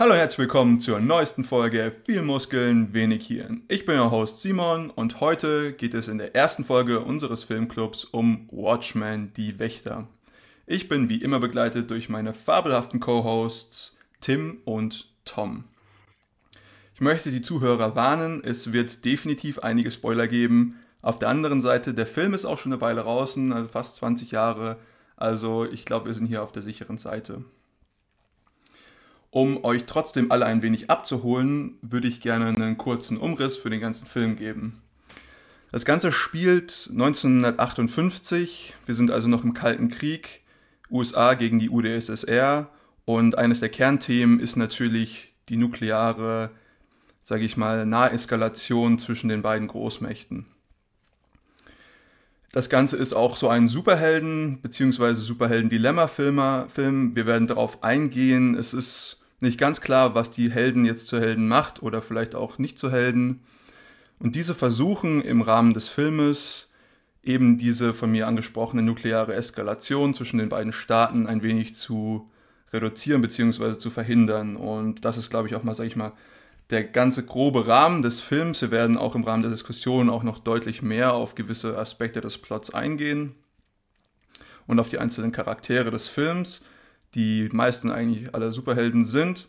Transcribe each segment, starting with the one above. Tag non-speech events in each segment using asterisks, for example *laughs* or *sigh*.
Hallo, herzlich willkommen zur neuesten Folge Viel Muskeln, wenig Hirn. Ich bin euer Host Simon und heute geht es in der ersten Folge unseres Filmclubs um Watchmen, die Wächter. Ich bin wie immer begleitet durch meine fabelhaften Co-Hosts Tim und Tom. Ich möchte die Zuhörer warnen, es wird definitiv einige Spoiler geben. Auf der anderen Seite, der Film ist auch schon eine Weile draußen, also fast 20 Jahre. Also ich glaube, wir sind hier auf der sicheren Seite. Um euch trotzdem alle ein wenig abzuholen, würde ich gerne einen kurzen Umriss für den ganzen Film geben. Das Ganze spielt 1958, wir sind also noch im Kalten Krieg, USA gegen die UdSSR und eines der Kernthemen ist natürlich die nukleare, sage ich mal, Naheskalation zwischen den beiden Großmächten. Das Ganze ist auch so ein Superhelden- bzw. Superhelden-Dilemma-Film. Wir werden darauf eingehen. Es ist nicht ganz klar, was die Helden jetzt zu Helden macht oder vielleicht auch nicht zu Helden. Und diese versuchen im Rahmen des Filmes eben diese von mir angesprochene nukleare Eskalation zwischen den beiden Staaten ein wenig zu reduzieren bzw. zu verhindern. Und das ist, glaube ich, auch mal, sage ich mal, der ganze grobe Rahmen des Films. Wir werden auch im Rahmen der Diskussion auch noch deutlich mehr auf gewisse Aspekte des Plots eingehen und auf die einzelnen Charaktere des Films die meisten eigentlich alle Superhelden sind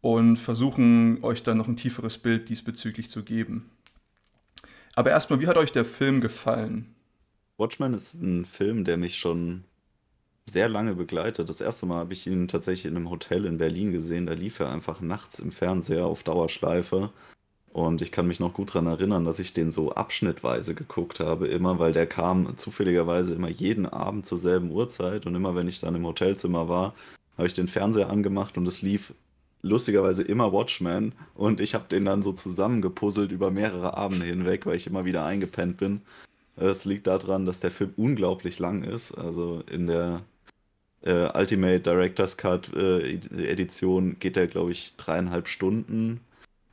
und versuchen euch dann noch ein tieferes Bild diesbezüglich zu geben. Aber erstmal, wie hat euch der Film gefallen? Watchmen ist ein Film, der mich schon sehr lange begleitet. Das erste Mal habe ich ihn tatsächlich in einem Hotel in Berlin gesehen. Da lief er einfach nachts im Fernseher auf Dauerschleife. Und ich kann mich noch gut daran erinnern, dass ich den so abschnittweise geguckt habe, immer, weil der kam zufälligerweise immer jeden Abend zur selben Uhrzeit. Und immer wenn ich dann im Hotelzimmer war, habe ich den Fernseher angemacht und es lief lustigerweise immer Watchmen. Und ich habe den dann so zusammengepuzzelt über mehrere Abende hinweg, weil ich immer wieder eingepennt bin. Es liegt daran, dass der Film unglaublich lang ist. Also in der äh, Ultimate Director's Cut äh, Edition geht der, glaube ich, dreieinhalb Stunden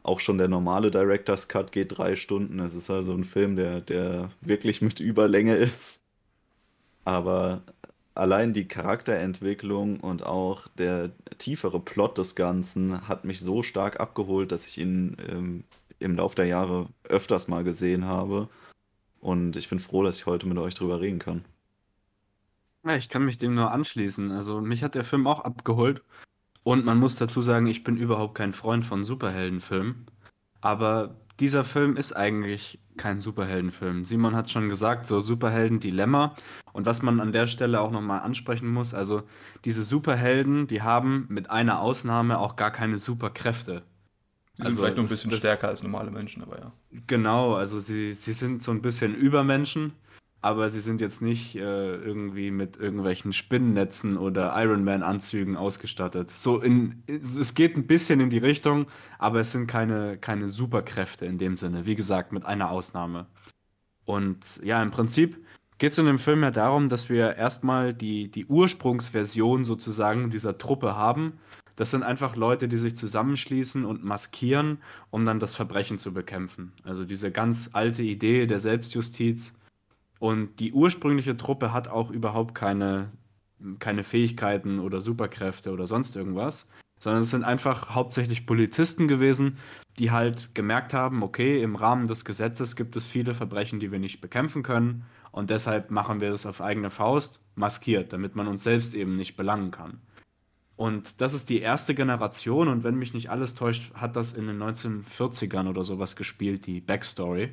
auch schon der normale Director's Cut geht drei Stunden. Es ist also ein Film, der, der wirklich mit Überlänge ist. Aber allein die Charakterentwicklung und auch der tiefere Plot des Ganzen hat mich so stark abgeholt, dass ich ihn ähm, im Laufe der Jahre öfters mal gesehen habe. Und ich bin froh, dass ich heute mit euch drüber reden kann. Ja, ich kann mich dem nur anschließen. Also mich hat der Film auch abgeholt. Und man muss dazu sagen, ich bin überhaupt kein Freund von Superheldenfilmen. Aber dieser Film ist eigentlich kein Superheldenfilm. Simon hat schon gesagt, so Superhelden-Dilemma. Und was man an der Stelle auch nochmal ansprechen muss, also diese Superhelden, die haben mit einer Ausnahme auch gar keine Superkräfte. Die also sind vielleicht nur ein bisschen das, stärker als normale Menschen, aber ja. Genau, also sie, sie sind so ein bisschen Übermenschen aber sie sind jetzt nicht äh, irgendwie mit irgendwelchen Spinnennetzen oder Iron Man Anzügen ausgestattet. So in, es geht ein bisschen in die Richtung, aber es sind keine, keine Superkräfte in dem Sinne. Wie gesagt, mit einer Ausnahme. Und ja, im Prinzip geht es in dem Film ja darum, dass wir erstmal die, die Ursprungsversion sozusagen dieser Truppe haben. Das sind einfach Leute, die sich zusammenschließen und maskieren, um dann das Verbrechen zu bekämpfen. Also diese ganz alte Idee der Selbstjustiz und die ursprüngliche Truppe hat auch überhaupt keine, keine Fähigkeiten oder Superkräfte oder sonst irgendwas, sondern es sind einfach hauptsächlich Polizisten gewesen, die halt gemerkt haben, okay, im Rahmen des Gesetzes gibt es viele Verbrechen, die wir nicht bekämpfen können und deshalb machen wir das auf eigene Faust, maskiert, damit man uns selbst eben nicht belangen kann. Und das ist die erste Generation und wenn mich nicht alles täuscht, hat das in den 1940ern oder sowas gespielt, die Backstory.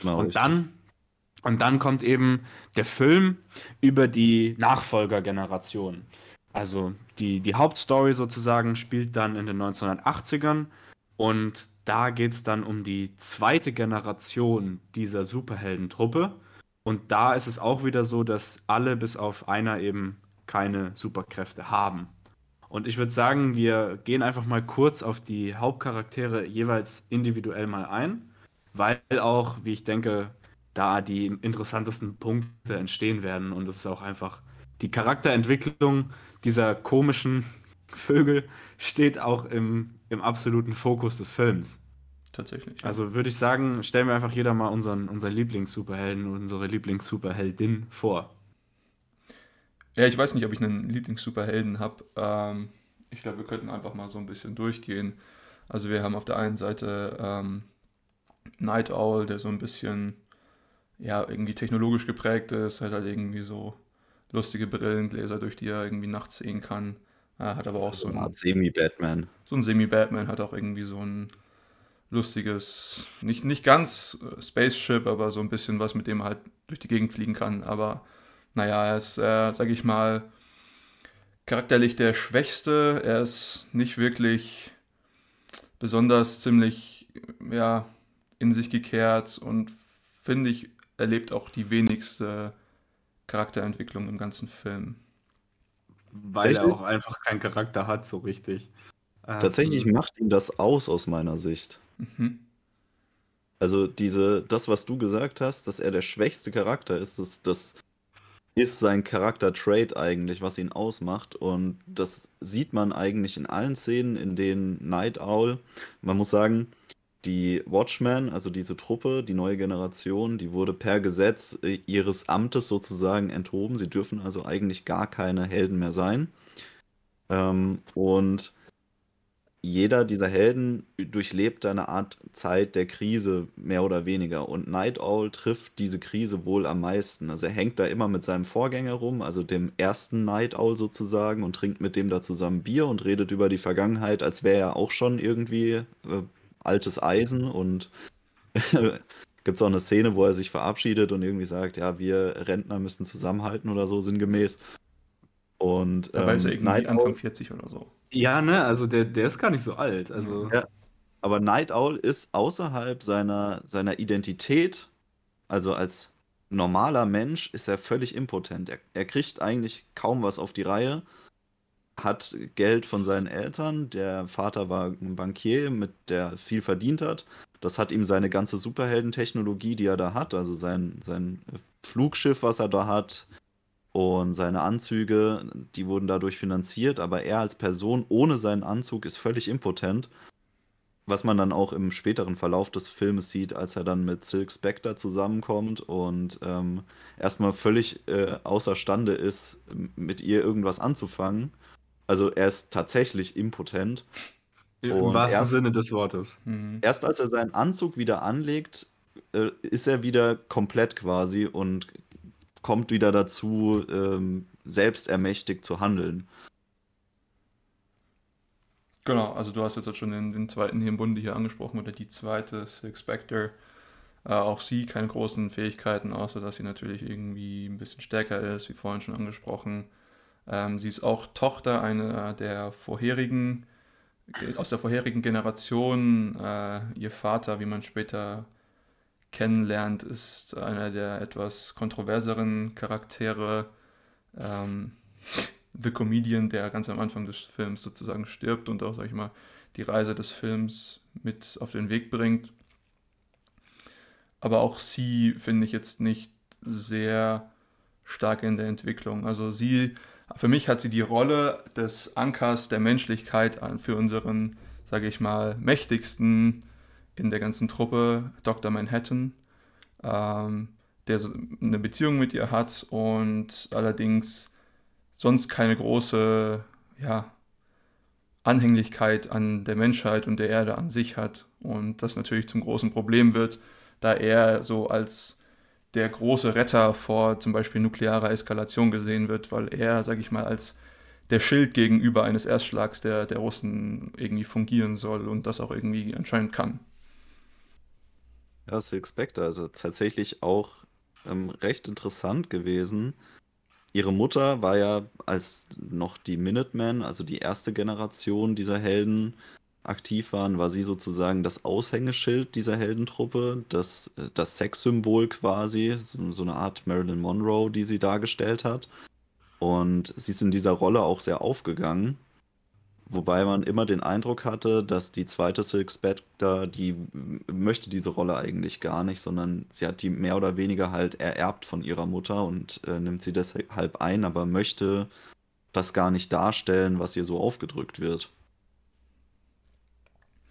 Genau, und dann und dann kommt eben der Film über die Nachfolgergeneration. Also die, die Hauptstory sozusagen spielt dann in den 1980ern und da geht es dann um die zweite Generation dieser Superheldentruppe. Und da ist es auch wieder so, dass alle bis auf einer eben keine Superkräfte haben. Und ich würde sagen, wir gehen einfach mal kurz auf die Hauptcharaktere jeweils individuell mal ein, weil auch, wie ich denke, da die interessantesten Punkte entstehen werden. Und es ist auch einfach die Charakterentwicklung dieser komischen *laughs* Vögel steht auch im, im absoluten Fokus des Films. Tatsächlich. Ja. Also würde ich sagen, stellen wir einfach jeder mal unseren, unseren Lieblings-Superhelden unsere Lieblings-Superheldin vor. Ja, ich weiß nicht, ob ich einen Lieblings-Superhelden habe. Ähm, Ich glaube, wir könnten einfach mal so ein bisschen durchgehen. Also wir haben auf der einen Seite ähm, Night Owl, der so ein bisschen ja, irgendwie technologisch geprägt ist, hat halt irgendwie so lustige Brillengläser, durch die er irgendwie nachts sehen kann. Er hat aber auch so, So ein, Semi-Batman. so ein Semi-Batman, hat auch irgendwie so ein lustiges, nicht, nicht ganz äh, Spaceship, aber so ein bisschen was, mit dem er halt durch die Gegend fliegen kann. Aber naja, er ist, äh, sag ich mal, charakterlich der Schwächste. Er ist nicht wirklich besonders ziemlich, ja, in sich gekehrt und finde ich, erlebt auch die wenigste Charakterentwicklung im ganzen Film. Weil er auch einfach keinen Charakter hat, so richtig. Hat Tatsächlich macht ihn das aus aus meiner Sicht. Mhm. Also diese, das, was du gesagt hast, dass er der schwächste Charakter ist, das, das ist sein Charakter-Trait eigentlich, was ihn ausmacht. Und das sieht man eigentlich in allen Szenen, in denen Night Owl, man muss sagen, die Watchmen, also diese Truppe, die neue Generation, die wurde per Gesetz äh, ihres Amtes sozusagen enthoben. Sie dürfen also eigentlich gar keine Helden mehr sein. Ähm, und jeder dieser Helden durchlebt eine Art Zeit der Krise, mehr oder weniger. Und Night Owl trifft diese Krise wohl am meisten. Also er hängt da immer mit seinem Vorgänger rum, also dem ersten Night Owl sozusagen, und trinkt mit dem da zusammen Bier und redet über die Vergangenheit, als wäre er auch schon irgendwie äh, altes Eisen. Und *laughs* gibt es auch eine Szene, wo er sich verabschiedet und irgendwie sagt, ja, wir Rentner müssen zusammenhalten oder so, sinngemäß. Und Dabei ist er ähm, irgendwie Night Anfang Owl 40 oder so. Ja, ne, also der, der ist gar nicht so alt. Also, Ja. Aber Night Owl ist außerhalb seiner, seiner Identität, also als normaler Mensch, ist er völlig impotent. Er, er kriegt eigentlich kaum was auf die Reihe, hat Geld von seinen Eltern. Der Vater war ein Bankier, mit der viel verdient hat. Das hat ihm seine ganze Superheldentechnologie, die er da hat, also sein, sein Flugschiff, was er da hat, und seine Anzüge, die wurden dadurch finanziert, aber er als Person ohne seinen Anzug ist völlig impotent. Was man dann auch im späteren Verlauf des Filmes sieht, als er dann mit Silk Spectre zusammenkommt und ähm, erstmal völlig äh, außerstande ist, mit ihr irgendwas anzufangen. Also er ist tatsächlich impotent. im wahrsten erst- Sinne des Wortes. Mhm. Erst als er seinen Anzug wieder anlegt, äh, ist er wieder komplett quasi und kommt wieder dazu, ähm, selbstermächtigt zu handeln. Genau, also du hast jetzt halt schon den, den zweiten hier im Bunde hier angesprochen oder die zweite, Silk Spectre. Äh, auch sie keine großen Fähigkeiten, außer dass sie natürlich irgendwie ein bisschen stärker ist, wie vorhin schon angesprochen. Ähm, sie ist auch Tochter einer der vorherigen, äh, aus der vorherigen Generation. Äh, ihr Vater, wie man später kennenlernt, ist einer der etwas kontroverseren Charaktere. Ähm, The Comedian, der ganz am Anfang des Films sozusagen stirbt und auch, sag ich mal, die Reise des Films mit auf den Weg bringt. Aber auch sie finde ich jetzt nicht sehr stark in der Entwicklung. Also sie, für mich hat sie die Rolle des Ankers der Menschlichkeit für unseren, sage ich mal, mächtigsten in der ganzen Truppe, Dr. Manhattan, ähm, der so eine Beziehung mit ihr hat und allerdings sonst keine große ja, Anhänglichkeit an der Menschheit und der Erde an sich hat. Und das natürlich zum großen Problem wird, da er so als der große Retter vor zum Beispiel nuklearer Eskalation gesehen wird, weil er, sag ich mal, als der Schild gegenüber eines Erstschlags der, der Russen irgendwie fungieren soll und das auch irgendwie anscheinend kann. Ja, Silk Spectre, also tatsächlich auch ähm, recht interessant gewesen. Ihre Mutter war ja, als noch die Minutemen, also die erste Generation dieser Helden, aktiv waren, war sie sozusagen das Aushängeschild dieser Heldentruppe, das, äh, das Sexsymbol quasi, so, so eine Art Marilyn Monroe, die sie dargestellt hat. Und sie ist in dieser Rolle auch sehr aufgegangen. Wobei man immer den Eindruck hatte, dass die zweite Silk Spectre, die möchte diese Rolle eigentlich gar nicht, sondern sie hat die mehr oder weniger halt ererbt von ihrer Mutter und äh, nimmt sie deshalb ein, aber möchte das gar nicht darstellen, was ihr so aufgedrückt wird.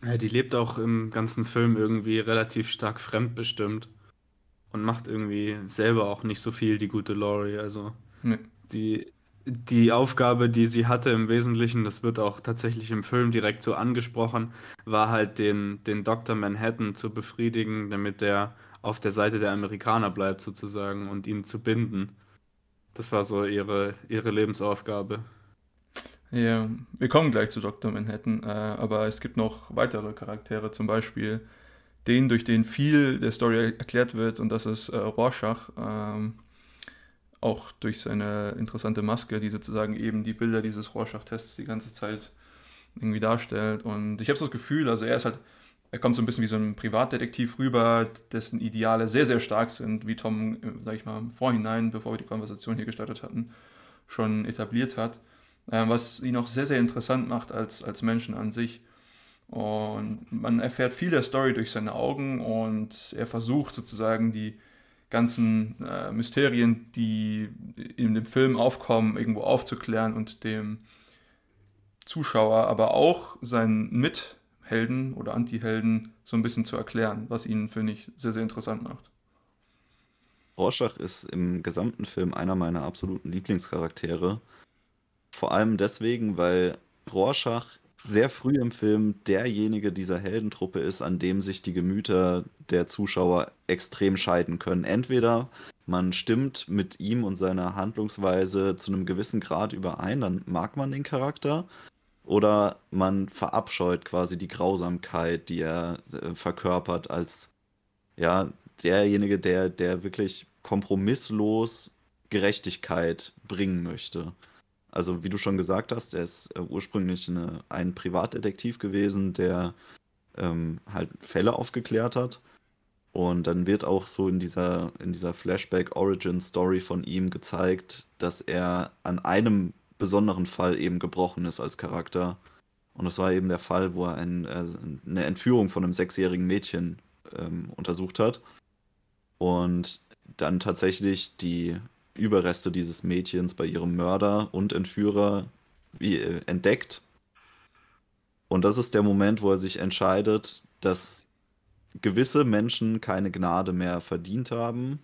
Ja, die lebt auch im ganzen Film irgendwie relativ stark fremdbestimmt und macht irgendwie selber auch nicht so viel, die gute Laurie. Also Nee. sie die Aufgabe, die sie hatte im Wesentlichen, das wird auch tatsächlich im Film direkt so angesprochen, war halt den, den Dr. Manhattan zu befriedigen, damit er auf der Seite der Amerikaner bleibt sozusagen und ihn zu binden. Das war so ihre, ihre Lebensaufgabe. Ja, wir kommen gleich zu Dr. Manhattan, äh, aber es gibt noch weitere Charaktere, zum Beispiel den, durch den viel der Story erklärt wird, und das ist äh, Rorschach. Ähm, auch durch seine interessante Maske, die sozusagen eben die Bilder dieses Rorschach-Tests die ganze Zeit irgendwie darstellt. Und ich habe so das Gefühl, also er ist halt, er kommt so ein bisschen wie so ein Privatdetektiv rüber, dessen Ideale sehr, sehr stark sind, wie Tom, sag ich mal, Vorhinein, bevor wir die Konversation hier gestartet hatten, schon etabliert hat. Ähm, was ihn auch sehr, sehr interessant macht als, als Menschen an sich. Und man erfährt viel der Story durch seine Augen und er versucht sozusagen die ganzen äh, Mysterien, die in dem Film aufkommen, irgendwo aufzuklären und dem Zuschauer, aber auch seinen Mithelden oder Antihelden so ein bisschen zu erklären, was ihn, finde ich, sehr, sehr interessant macht. Rorschach ist im gesamten Film einer meiner absoluten Lieblingscharaktere. Vor allem deswegen, weil Rorschach sehr früh im Film derjenige dieser Heldentruppe ist, an dem sich die Gemüter der Zuschauer extrem scheiden können. Entweder man stimmt mit ihm und seiner Handlungsweise zu einem gewissen Grad überein, dann mag man den Charakter, oder man verabscheut quasi die Grausamkeit, die er äh, verkörpert, als ja, derjenige, der, der wirklich kompromisslos Gerechtigkeit bringen möchte. Also wie du schon gesagt hast, er ist äh, ursprünglich eine, ein Privatdetektiv gewesen, der ähm, halt Fälle aufgeklärt hat. Und dann wird auch so in dieser, in dieser Flashback-Origin-Story von ihm gezeigt, dass er an einem besonderen Fall eben gebrochen ist als Charakter. Und das war eben der Fall, wo er ein, äh, eine Entführung von einem sechsjährigen Mädchen ähm, untersucht hat. Und dann tatsächlich die Überreste dieses Mädchens bei ihrem Mörder und Entführer wie, äh, entdeckt. Und das ist der Moment, wo er sich entscheidet, dass gewisse Menschen keine Gnade mehr verdient haben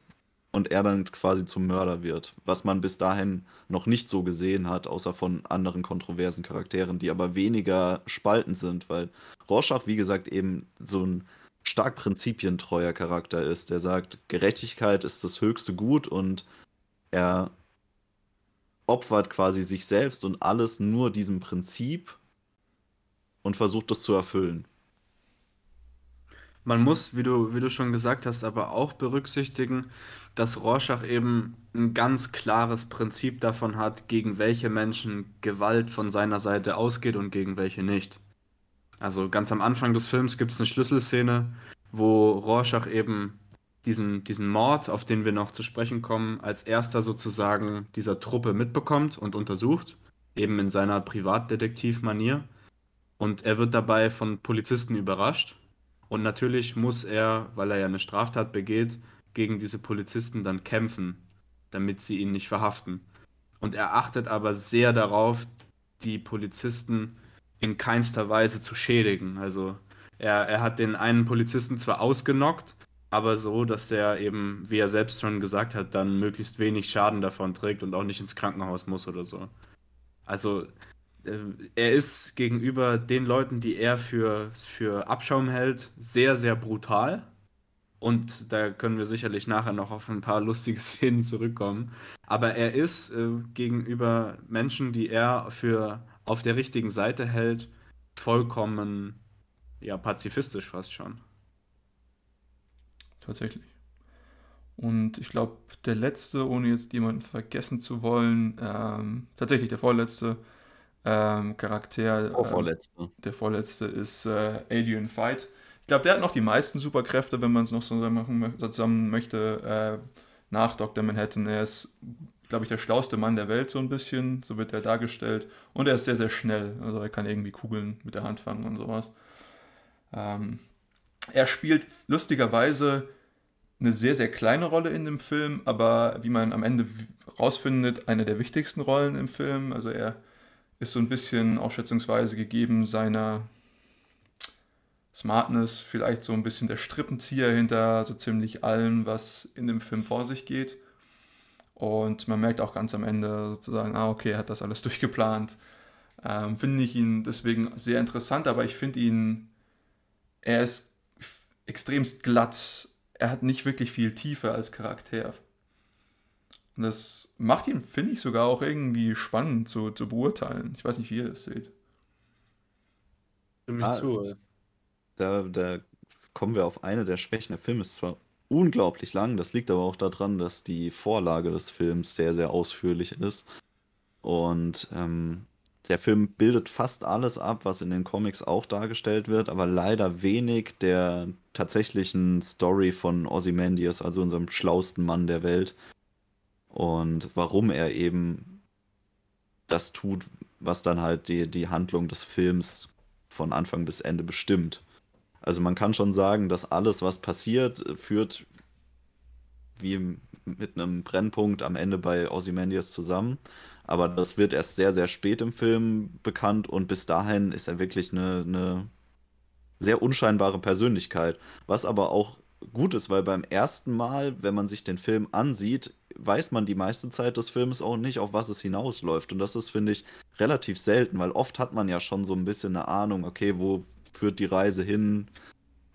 und er dann quasi zum Mörder wird, was man bis dahin noch nicht so gesehen hat, außer von anderen kontroversen Charakteren, die aber weniger spaltend sind, weil Rorschach, wie gesagt, eben so ein stark prinzipientreuer Charakter ist, der sagt, Gerechtigkeit ist das höchste Gut und er opfert quasi sich selbst und alles nur diesem Prinzip und versucht es zu erfüllen. Man muss, wie du, wie du schon gesagt hast, aber auch berücksichtigen, dass Rorschach eben ein ganz klares Prinzip davon hat, gegen welche Menschen Gewalt von seiner Seite ausgeht und gegen welche nicht. Also ganz am Anfang des Films gibt es eine Schlüsselszene, wo Rorschach eben diesen, diesen Mord, auf den wir noch zu sprechen kommen, als erster sozusagen dieser Truppe mitbekommt und untersucht, eben in seiner Privatdetektivmanier. Und er wird dabei von Polizisten überrascht. Und natürlich muss er, weil er ja eine Straftat begeht, gegen diese Polizisten dann kämpfen, damit sie ihn nicht verhaften. Und er achtet aber sehr darauf, die Polizisten in keinster Weise zu schädigen. Also er, er hat den einen Polizisten zwar ausgenockt, aber so, dass er eben, wie er selbst schon gesagt hat, dann möglichst wenig Schaden davon trägt und auch nicht ins Krankenhaus muss oder so. Also äh, er ist gegenüber den Leuten, die er für, für Abschaum hält, sehr, sehr brutal. Und da können wir sicherlich nachher noch auf ein paar lustige *laughs* Szenen zurückkommen. Aber er ist äh, gegenüber Menschen, die er für auf der richtigen Seite hält, vollkommen ja, pazifistisch fast schon tatsächlich. Und ich glaube, der letzte, ohne jetzt jemanden vergessen zu wollen, ähm, tatsächlich der vorletzte ähm, Charakter. Oh, vorletzte. der vorletzte ist äh, Adrian Fight. Ich glaube, der hat noch die meisten Superkräfte, wenn man es noch so machen zusammen möchte, äh, nach Dr. Manhattan. Er ist, glaube ich, der schlauste Mann der Welt, so ein bisschen. So wird er dargestellt. Und er ist sehr, sehr schnell. Also er kann irgendwie Kugeln mit der Hand fangen und sowas. Ähm, er spielt lustigerweise eine sehr, sehr kleine Rolle in dem Film, aber wie man am Ende rausfindet, eine der wichtigsten Rollen im Film. Also er ist so ein bisschen auch schätzungsweise gegeben seiner Smartness, vielleicht so ein bisschen der Strippenzieher hinter so ziemlich allem, was in dem Film vor sich geht. Und man merkt auch ganz am Ende sozusagen, ah, okay, er hat das alles *laughs* durchgeplant. Ähm, finde ich ihn deswegen sehr interessant, aber ich finde ihn, er ist extremst glatt. Er hat nicht wirklich viel Tiefe als Charakter. Und das macht ihn, finde ich, sogar auch irgendwie spannend zu, zu beurteilen. Ich weiß nicht, wie ihr das seht. Stimme ich Ah, zu. Da, da kommen wir auf eine der Schwächen. Der Film ist zwar unglaublich lang, das liegt aber auch daran, dass die Vorlage des Films sehr, sehr ausführlich ist. Und ähm, der Film bildet fast alles ab, was in den Comics auch dargestellt wird, aber leider wenig der tatsächlichen Story von Ozymandias, also unserem schlausten Mann der Welt. Und warum er eben das tut, was dann halt die, die Handlung des Films von Anfang bis Ende bestimmt. Also man kann schon sagen, dass alles, was passiert, führt wie mit einem Brennpunkt am Ende bei Ozymandias zusammen. Aber das wird erst sehr, sehr spät im Film bekannt und bis dahin ist er wirklich eine, eine sehr unscheinbare Persönlichkeit. Was aber auch gut ist, weil beim ersten Mal, wenn man sich den Film ansieht, weiß man die meiste Zeit des Films auch nicht, auf was es hinausläuft. Und das ist, finde ich, relativ selten, weil oft hat man ja schon so ein bisschen eine Ahnung, okay, wo führt die Reise hin?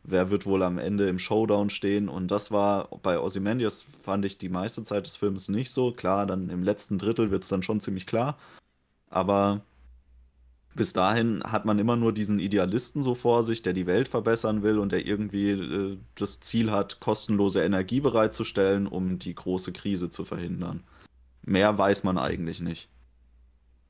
Wer wird wohl am Ende im Showdown stehen? Und das war bei Ozymandias, fand ich, die meiste Zeit des Films nicht so. Klar, dann im letzten Drittel wird es dann schon ziemlich klar. Aber bis dahin hat man immer nur diesen Idealisten so vor sich, der die Welt verbessern will und der irgendwie äh, das Ziel hat, kostenlose Energie bereitzustellen, um die große Krise zu verhindern. Mehr weiß man eigentlich nicht.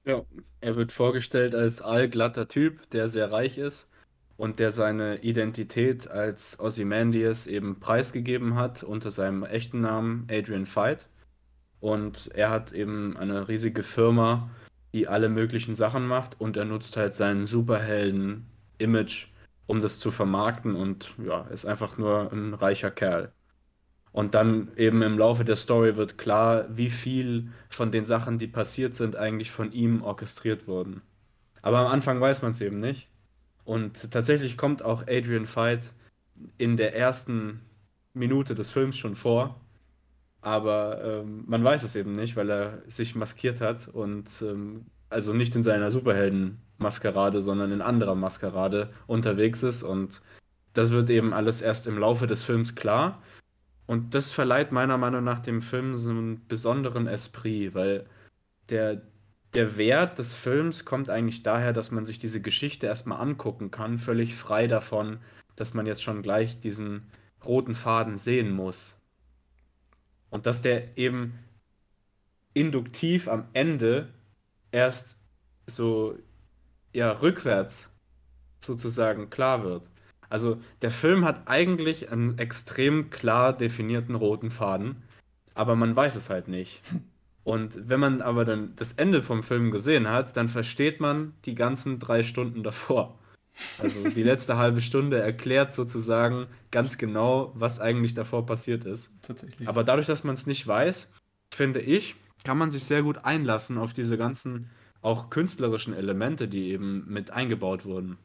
Ja, er wird vorgestellt als allglatter Typ, der sehr reich ist und der seine Identität als Ozymandias eben preisgegeben hat unter seinem echten Namen Adrian Veidt. Und er hat eben eine riesige Firma, die alle möglichen Sachen macht und er nutzt halt sein Superhelden-Image, um das zu vermarkten und ja, ist einfach nur ein reicher Kerl. Und dann eben im Laufe der Story wird klar, wie viel von den Sachen, die passiert sind, eigentlich von ihm orchestriert wurden. Aber am Anfang weiß man es eben nicht. Und tatsächlich kommt auch Adrian Veidt in der ersten Minute des Films schon vor. Aber ähm, man weiß es eben nicht, weil er sich maskiert hat und ähm, also nicht in seiner Superhelden-Maskerade, sondern in anderer Maskerade unterwegs ist. Und das wird eben alles erst im Laufe des Films klar. Und das verleiht meiner Meinung nach dem Film so einen besonderen Esprit, weil der, der Wert des Films kommt eigentlich daher, dass man sich diese Geschichte erstmal angucken kann, völlig frei davon, dass man jetzt schon gleich diesen roten Faden sehen muss. Und dass der eben induktiv am Ende erst so ja rückwärts sozusagen klar wird. Also der Film hat eigentlich einen extrem klar definierten roten Faden, aber man weiß es halt nicht. Und wenn man aber dann das Ende vom Film gesehen hat, dann versteht man die ganzen drei Stunden davor. Also die letzte halbe Stunde erklärt sozusagen ganz genau, was eigentlich davor passiert ist. Tatsächlich. Aber dadurch, dass man es nicht weiß, finde ich, kann man sich sehr gut einlassen auf diese ganzen auch künstlerischen Elemente, die eben mit eingebaut wurden.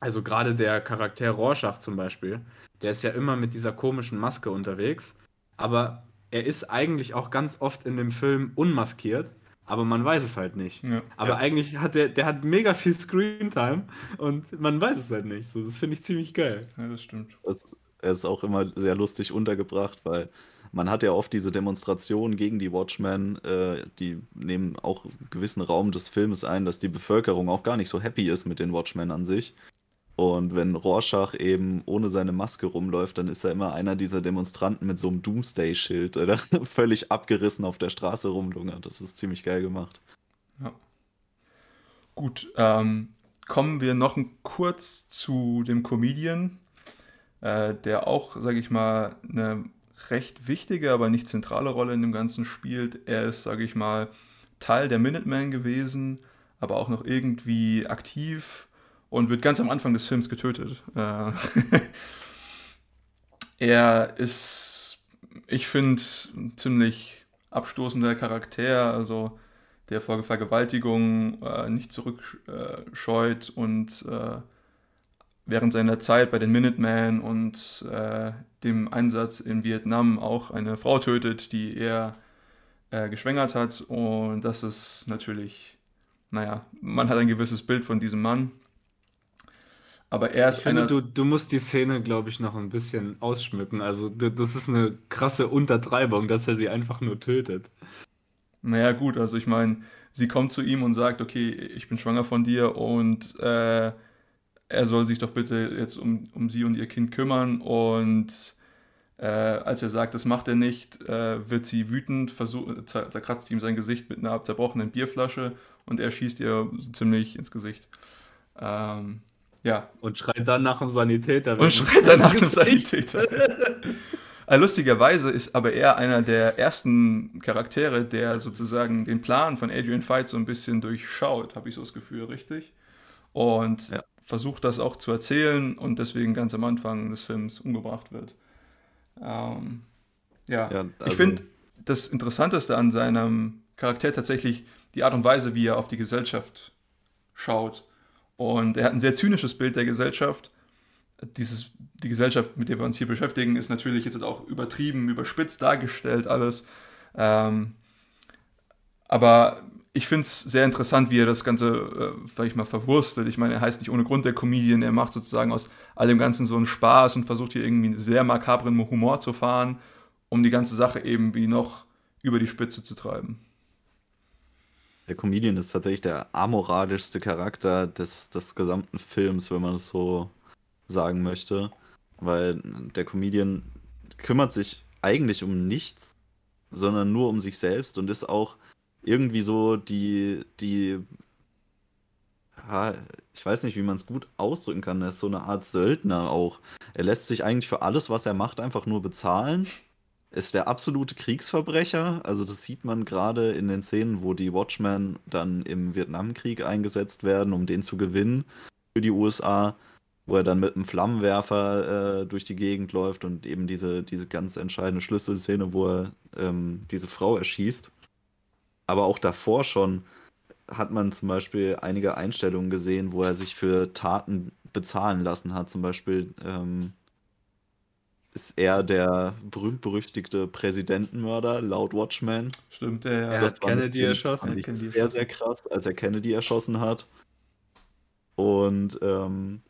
Also gerade der Charakter Rorschach zum Beispiel, der ist ja immer mit dieser komischen Maske unterwegs, aber er ist eigentlich auch ganz oft in dem Film unmaskiert, aber man weiß es halt nicht. Ja. Aber Ja. eigentlich hat der, der hat mega viel Screentime und man weiß es halt nicht. So, das finde ich ziemlich geil. ja, das stimmt. Es, er ist auch immer sehr lustig untergebracht, weil man hat ja oft diese Demonstrationen gegen die Watchmen, äh, die nehmen auch einen gewissen Raum des Filmes ein, dass die Bevölkerung auch gar nicht so happy ist mit den Watchmen an sich. Und wenn Rorschach eben ohne seine Maske rumläuft, dann ist er immer einer dieser Demonstranten mit so einem Doomsday-Schild, der *laughs* völlig abgerissen auf der Straße rumlungert. Das ist ziemlich geil gemacht. Ja. Gut, ähm, kommen wir noch kurz zu dem Comedian, äh, der auch, sage ich mal, eine recht wichtige, aber nicht zentrale Rolle in dem Ganzen spielt. Er ist, sage ich mal, Teil der Minutemen gewesen, aber auch noch irgendwie aktiv und wird ganz am Anfang des Films getötet. Äh, *laughs* er ist, ich finde, ein ziemlich abstoßender Charakter, also der vor Vergewaltigung äh, nicht zurückscheut und äh, während seiner Zeit bei den Minutemen und äh, dem Einsatz in Vietnam auch eine Frau tötet, die er äh, geschwängert hat. Und das ist natürlich, naja, man hat ein gewisses Bild von diesem Mann. Aber er ist ich finde, du, du musst die Szene, glaube ich, noch ein bisschen ausschmücken. Also, das ist eine krasse Untertreibung, dass er sie einfach nur tötet. Naja, gut, also ich meine, sie kommt zu ihm und sagt, okay, ich bin schwanger von dir und äh, er soll sich doch bitte jetzt um, um sie und ihr Kind kümmern. Und äh, als er sagt, das macht er nicht, äh, wird sie wütend, versuch, zerkratzt ihm sein Gesicht mit einer zerbrochenen Bierflasche und er schießt ihr ziemlich ins Gesicht. Ähm, ja. Und schreit dann nach dem Sanitäter. Und schreit dann nach dem *laughs* Sanitäter. *laughs* Äh, lustigerweise ist aber er einer der ersten Charaktere, der sozusagen den Plan von Adrian Veidt so ein bisschen durchschaut, habe ich so das Gefühl, richtig? Und ja. versucht das auch zu erzählen und deswegen ganz am Anfang des Films umgebracht wird. Ähm, ja. ja also ich finde das Interessanteste an seinem Charakter tatsächlich die Art und Weise, wie er auf die Gesellschaft schaut. Und er hat ein sehr zynisches Bild der Gesellschaft dieses, die Gesellschaft, mit der wir uns hier beschäftigen, ist natürlich jetzt auch übertrieben, überspitzt dargestellt, alles. Ähm, aber ich finde es sehr interessant, wie er das Ganze, äh, ich mal, verwurstet. Ich meine, er heißt nicht ohne Grund der Comedian, er macht sozusagen aus all dem Ganzen so einen Spaß und versucht hier irgendwie einen sehr makabren Humor zu fahren, um die ganze Sache eben wie noch über die Spitze zu treiben. Der Comedian ist tatsächlich der amoralischste Charakter des, des gesamten Films, wenn man es so sagen möchte, weil der Comedian kümmert sich eigentlich um nichts, sondern nur um sich selbst und ist auch irgendwie so die, die, ja, ich weiß nicht, wie man es gut ausdrücken kann, er ist so eine Art Söldner auch. Er lässt sich eigentlich für alles, was er macht, einfach nur bezahlen. Ist der absolute Kriegsverbrecher. Also das sieht man gerade in den Szenen, wo die Watchmen dann im Vietnamkrieg eingesetzt werden, um den zu gewinnen für die USA wo er dann mit einem Flammenwerfer äh, durch die Gegend läuft und eben diese, diese ganz entscheidende Schlüsselszene, wo er ähm, diese Frau erschießt. Aber auch davor schon hat man zum Beispiel einige Einstellungen gesehen, wo er sich für Taten bezahlen lassen hat. Zum Beispiel ähm, ist er der berühmt-berüchtigte Präsidentenmörder laut Watchmen. Stimmt, der ja. Er hat Kennedy erschossen. Sehr, sehr krass, als er Kennedy erschossen hat. Und ähm,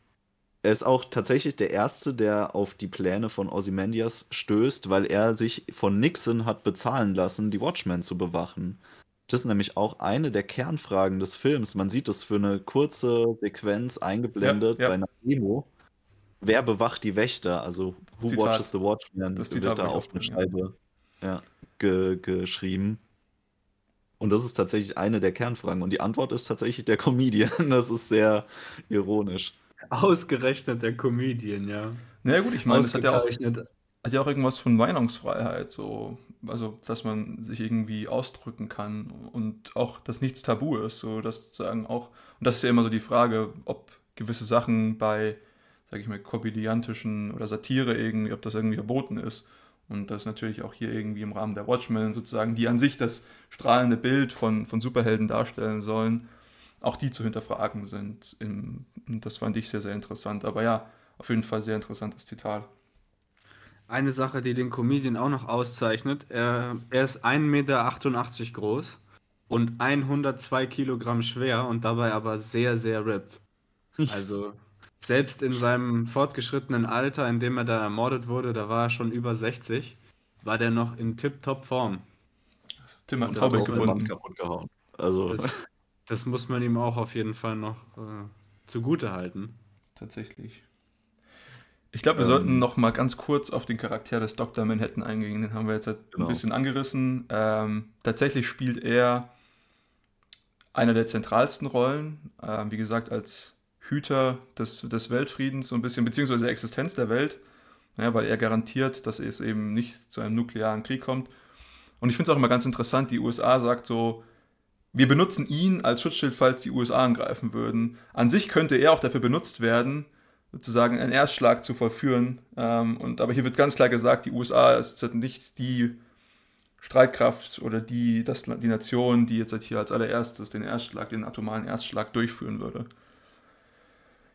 er ist auch tatsächlich der Erste, der auf die Pläne von Ozymandias stößt, weil er sich von Nixon hat bezahlen lassen, die Watchmen zu bewachen. Das ist nämlich auch eine der Kernfragen des Films. Man sieht es für eine kurze Sequenz eingeblendet ja, ja. bei einer Demo. Wer bewacht die Wächter? Also, who Zitat. watches the Watchmen? Das wird da auf eine Scheibe ja. ge geschrieben. Und das ist tatsächlich eine der Kernfragen. Und die Antwort ist tatsächlich der Comedian. *laughs* Das ist sehr ironisch. Ausgerechnet der Comedian, ja. Na ja, gut, ich meine, es hat ja, auch, hat ja auch irgendwas von Meinungsfreiheit, so, also, dass man sich irgendwie ausdrücken kann und auch, dass nichts tabu ist, so, dass sozusagen auch, und das ist ja immer so die Frage, ob gewisse Sachen bei, sag ich mal, komödiantischen oder Satire irgendwie, ob das irgendwie verboten ist. Und das natürlich auch hier irgendwie im Rahmen der Watchmen sozusagen, die an sich das strahlende Bild von, von Superhelden darstellen sollen, auch die zu hinterfragen sind. und das fand ich sehr, sehr interessant. Aber ja, auf jeden Fall sehr interessantes Zitat. Eine Sache, die den Comedian auch noch auszeichnet, er, er ist 1,88 Meter groß und 102 Kilogramm schwer und dabei aber sehr, sehr ripped. *laughs* Also selbst in seinem fortgeschrittenen Alter, in dem er da ermordet wurde, da war er schon über 60, war der noch in tip-top Form. Tim hat einen Vorbild gefunden. Kaputt gehauen. Also. Das, *laughs* das muss man ihm auch auf jeden Fall noch äh, zugute halten. Tatsächlich. Ich glaube, wir ähm, sollten noch mal ganz kurz auf den Charakter des Dr. Manhattan eingehen. Den haben wir jetzt halt genau. ein bisschen angerissen. Ähm, tatsächlich spielt er einer der zentralsten Rollen. Ähm, wie gesagt, als Hüter des, des Weltfriedens so ein bisschen, beziehungsweise der Existenz der Welt. Ja, weil er garantiert, dass es eben nicht zu einem nuklearen Krieg kommt. Und ich finde es auch immer ganz interessant, die USA sagt so, wir benutzen ihn als Schutzschild, falls die USA angreifen würden. An sich könnte er auch dafür benutzt werden, sozusagen einen Erstschlag zu vollführen. Ähm, und, aber hier wird ganz klar gesagt, die USA ist nicht die Streitkraft oder die, das, die Nation, die jetzt hier als allererstes den Erstschlag, den atomaren Erstschlag durchführen würde.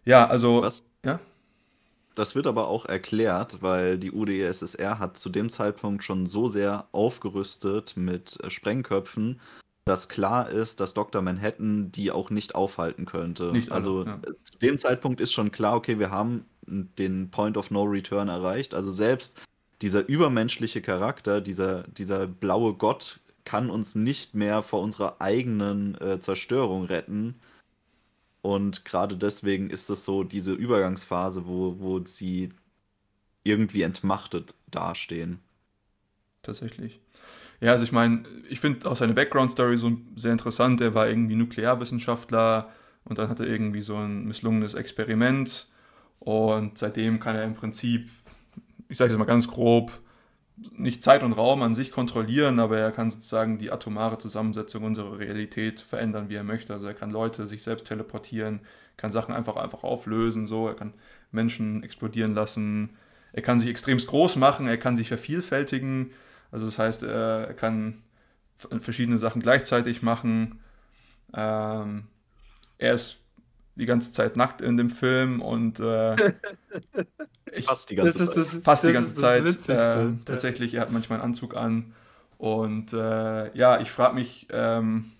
Ja, also. Was? Ja? das wird aber auch erklärt, weil die UdSSR hat zu dem Zeitpunkt schon so sehr aufgerüstet mit äh, Sprengköpfen, dass klar ist, dass Dr. Manhattan die auch nicht aufhalten könnte. Nicht alle, also ja. äh, zu dem Zeitpunkt ist schon klar, okay, wir haben den Point of No Return erreicht. Also selbst dieser übermenschliche Charakter, dieser, dieser blaue Gott kann uns nicht mehr vor unserer eigenen äh, Zerstörung retten. Und gerade deswegen ist es so diese Übergangsphase, wo, wo sie irgendwie entmachtet dastehen. Tatsächlich. Ja, also ich meine, ich finde auch seine Background-Story so sehr interessant. Er war irgendwie Nuklearwissenschaftler und dann hat er irgendwie so ein misslungenes Experiment und seitdem kann er im Prinzip, ich sage es mal ganz grob, nicht Zeit und Raum an sich kontrollieren, aber er kann sozusagen die atomare Zusammensetzung unserer Realität verändern, wie er möchte. Also er kann Leute sich selbst teleportieren, kann Sachen einfach einfach auflösen, so, er kann Menschen explodieren lassen, er kann sich extremst groß machen, er kann sich vervielfältigen. Also das heißt, er kann verschiedene Sachen gleichzeitig machen. Ähm, er ist die ganze Zeit nackt in dem Film und äh, *laughs* ich, Fast die ganze Das ist Zeit. das, fast die ganze ist das Zeit. Äh, tatsächlich, er hat manchmal einen Anzug an. Und äh, ja, ich frage mich, ähm,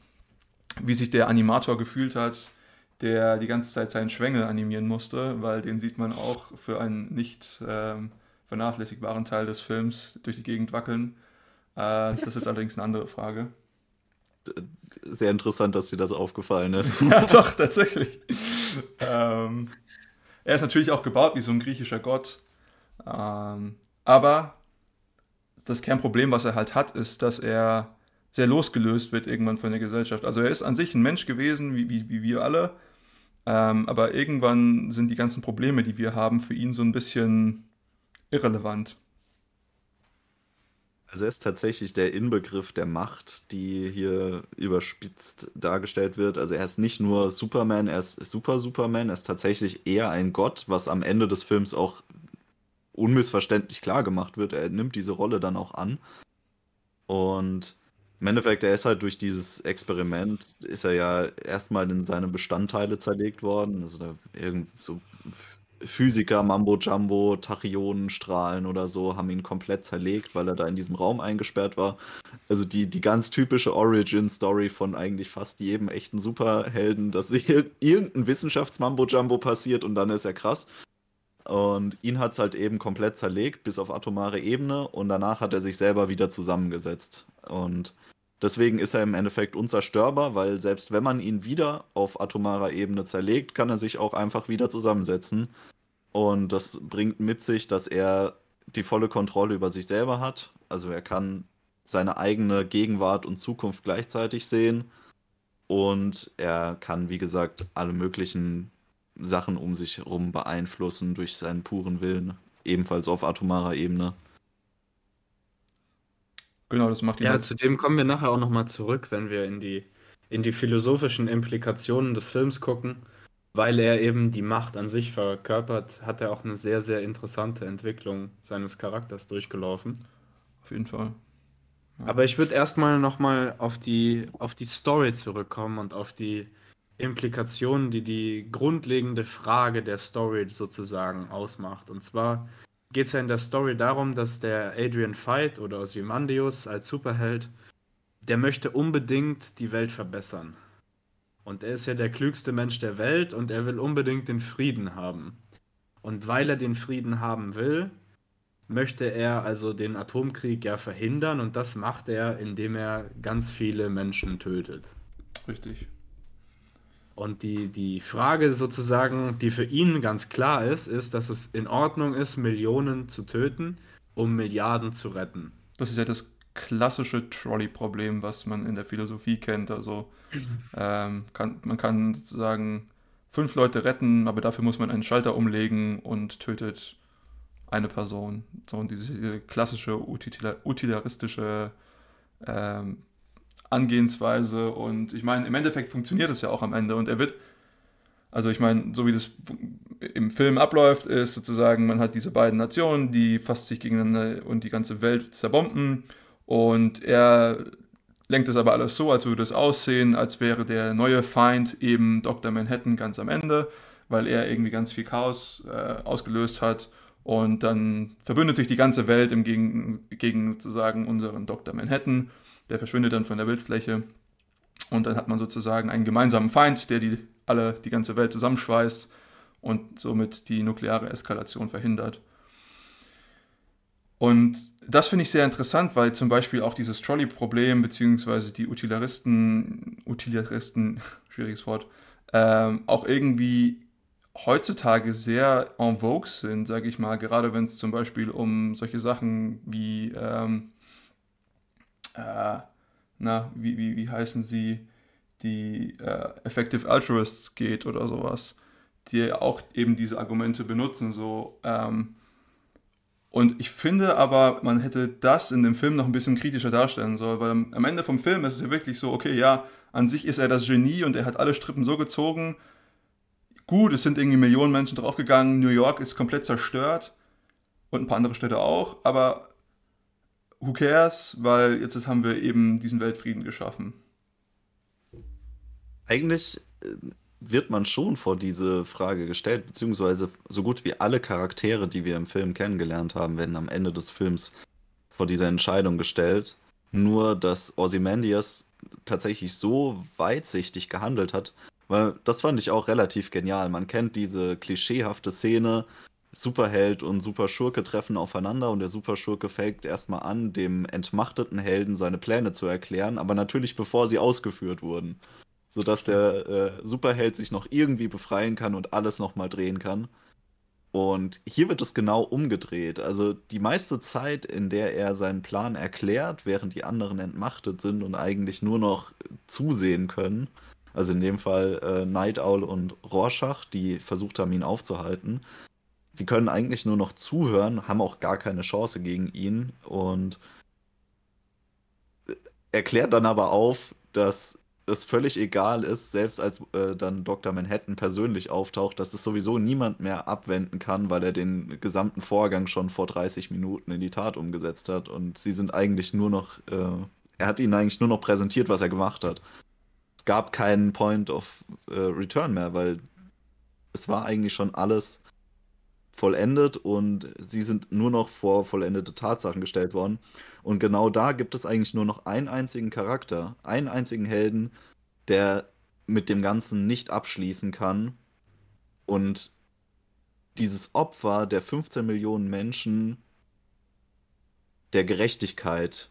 wie sich der Animator gefühlt hat, der die ganze Zeit seinen Schwengel animieren musste, weil den sieht man auch für einen nicht ähm, vernachlässigbaren Teil des Films durch die Gegend wackeln. Äh, das ist allerdings eine andere Frage. Sehr interessant, dass dir das aufgefallen ist. *laughs* ja, doch, tatsächlich. ähm, er ist natürlich auch gebaut wie so ein griechischer Gott. Ähm, aber das Kernproblem, was er halt hat, ist, dass er sehr losgelöst wird irgendwann von der Gesellschaft. Also er ist an sich ein Mensch gewesen, wie, wie, wie wir alle. Ähm, aber irgendwann sind die ganzen Probleme, die wir haben, für ihn so ein bisschen irrelevant. Also er ist tatsächlich der Inbegriff der Macht, die hier überspitzt dargestellt wird. Also er ist nicht nur Superman, er ist Super Superman, er ist tatsächlich eher ein Gott, was am Ende des Films auch unmissverständlich klar gemacht wird. Er nimmt diese Rolle dann auch an. Und im Endeffekt, er ist halt durch dieses Experiment, ist er ja erstmal in seine Bestandteile zerlegt worden. Also da irgend so Physiker, Mambo Jumbo, Tachyonenstrahlen oder so haben ihn komplett zerlegt, weil er da in diesem Raum eingesperrt war. Also die, die ganz typische Origin-Story von eigentlich fast jedem echten Superhelden, dass *laughs* ir- irgendein Wissenschafts-Mambo Jumbo passiert und dann ist er krass. Und ihn hat es halt eben komplett zerlegt, bis auf atomare Ebene, und danach hat er sich selber wieder zusammengesetzt. Und deswegen ist er im Endeffekt unzerstörbar, weil selbst wenn man ihn wieder auf atomarer Ebene zerlegt, kann er sich auch einfach wieder zusammensetzen. Und das bringt mit sich, dass er die volle Kontrolle über sich selber hat. Also er kann seine eigene Gegenwart und Zukunft gleichzeitig sehen. Und er kann, wie gesagt, alle möglichen Sachen um sich herum beeinflussen durch seinen puren Willen. Ebenfalls auf atomarer Ebene. Genau, das macht ihn Ja, halt zu dem kommen wir nachher auch nochmal zurück, wenn wir in die, in die philosophischen Implikationen des Films gucken. Weil er eben die Macht an sich verkörpert, hat er auch eine sehr, sehr interessante Entwicklung seines Charakters durchgelaufen. auf jeden Fall. Aber ich würde erstmal nochmal auf die, auf die Story zurückkommen und auf die Implikationen, die die grundlegende Frage der Story sozusagen ausmacht. Und zwar geht es ja in der Story darum, dass der Adrian Veidt oder Ozymandias als Superheld, der möchte unbedingt die Welt verbessern. Und er ist ja der klügste Mensch der Welt und er will unbedingt den Frieden haben. Und weil er den Frieden haben will, möchte er also den Atomkrieg ja verhindern und das macht er, indem er ganz viele Menschen tötet. Richtig. Und die, die Frage sozusagen, die für ihn ganz klar ist, ist, dass es in Ordnung ist, Millionen zu töten, um Milliarden zu retten. Das ist ja das klassische Trolley-Problem, was man in der Philosophie kennt. Also *clears throat* ähm, kann, man kann sozusagen fünf Leute retten, aber dafür muss man einen Schalter umlegen und tötet eine Person. So und diese klassische utila- utilitaristische ähm, Angehensweise. Und ich meine, im Endeffekt funktioniert es ja auch am Ende. Und er wird, also ich meine, so wie das im Film abläuft, ist sozusagen, man hat diese beiden Nationen, die fast sich gegeneinander und die ganze Welt zerbomben. Und er lenkt es aber alles so, als würde es aussehen, als wäre der neue Feind eben Dr. Manhattan ganz am Ende, weil er irgendwie ganz viel Chaos äh, ausgelöst hat. Und dann verbündet sich die ganze Welt im gegen, gegen sozusagen unseren Dr. Manhattan. Der verschwindet dann von der Bildfläche. Und dann hat man sozusagen einen gemeinsamen Feind, der die alle die ganze Welt zusammenschweißt und somit die nukleare Eskalation verhindert. Und das finde ich sehr interessant, weil zum Beispiel auch dieses Trolley-Problem, beziehungsweise die Utilaristen, Utilaristen, *laughs* schwieriges Wort, ähm, auch irgendwie heutzutage sehr en vogue sind, sage ich mal, gerade wenn es zum Beispiel um solche Sachen wie, ähm, äh, na, wie, wie, wie heißen sie, die äh, Effective Altruists geht oder sowas, die auch eben diese Argumente benutzen, so, ähm, und ich finde aber, man hätte das in dem Film noch ein bisschen kritischer darstellen sollen, weil am Ende vom Film ist es ja wirklich so, okay, ja, an sich ist er das Genie und er hat alle Strippen so gezogen. Gut, es sind irgendwie Millionen Menschen draufgegangen, New York ist komplett zerstört und ein paar andere Städte auch, aber who cares, weil jetzt haben wir eben diesen Weltfrieden geschaffen. Eigentlich äh, wird man schon vor diese Frage gestellt, beziehungsweise so gut wie alle Charaktere, die wir im Film kennengelernt haben, werden am Ende des Films vor dieser Entscheidung gestellt. Nur, dass Ozymandias tatsächlich so weitsichtig gehandelt hat, weil das fand ich auch relativ genial. Man kennt diese klischeehafte Szene, Superheld und Superschurke treffen aufeinander und der Superschurke fängt erstmal an, dem entmachteten Helden seine Pläne zu erklären, aber natürlich bevor sie ausgeführt wurden sodass der äh, Superheld sich noch irgendwie befreien kann und alles nochmal drehen kann. Und hier wird es genau umgedreht. Also die meiste Zeit, in der er seinen Plan erklärt, während die anderen entmachtet sind und eigentlich nur noch zusehen können, also in dem Fall äh, Night Owl und Rorschach, die versucht haben, ihn aufzuhalten, die können eigentlich nur noch zuhören, haben auch gar keine Chance gegen ihn und erklärt dann aber auf, dass es völlig egal ist, selbst als äh, dann Dr. Manhattan persönlich auftaucht, dass es sowieso niemand mehr abwenden kann, weil er den gesamten Vorgang schon vor 30 Minuten in die Tat umgesetzt hat. Und sie sind eigentlich nur noch, äh, er hat ihnen eigentlich nur noch präsentiert, was er gemacht hat. Es gab keinen Point of äh, Return mehr, weil es war eigentlich schon alles vollendet und sie sind nur noch vor vollendete Tatsachen gestellt worden. Und genau da gibt es eigentlich nur noch einen einzigen Charakter, einen einzigen Helden, der mit dem Ganzen nicht abschließen kann. Und dieses Opfer der 15 Millionen Menschen der Gerechtigkeit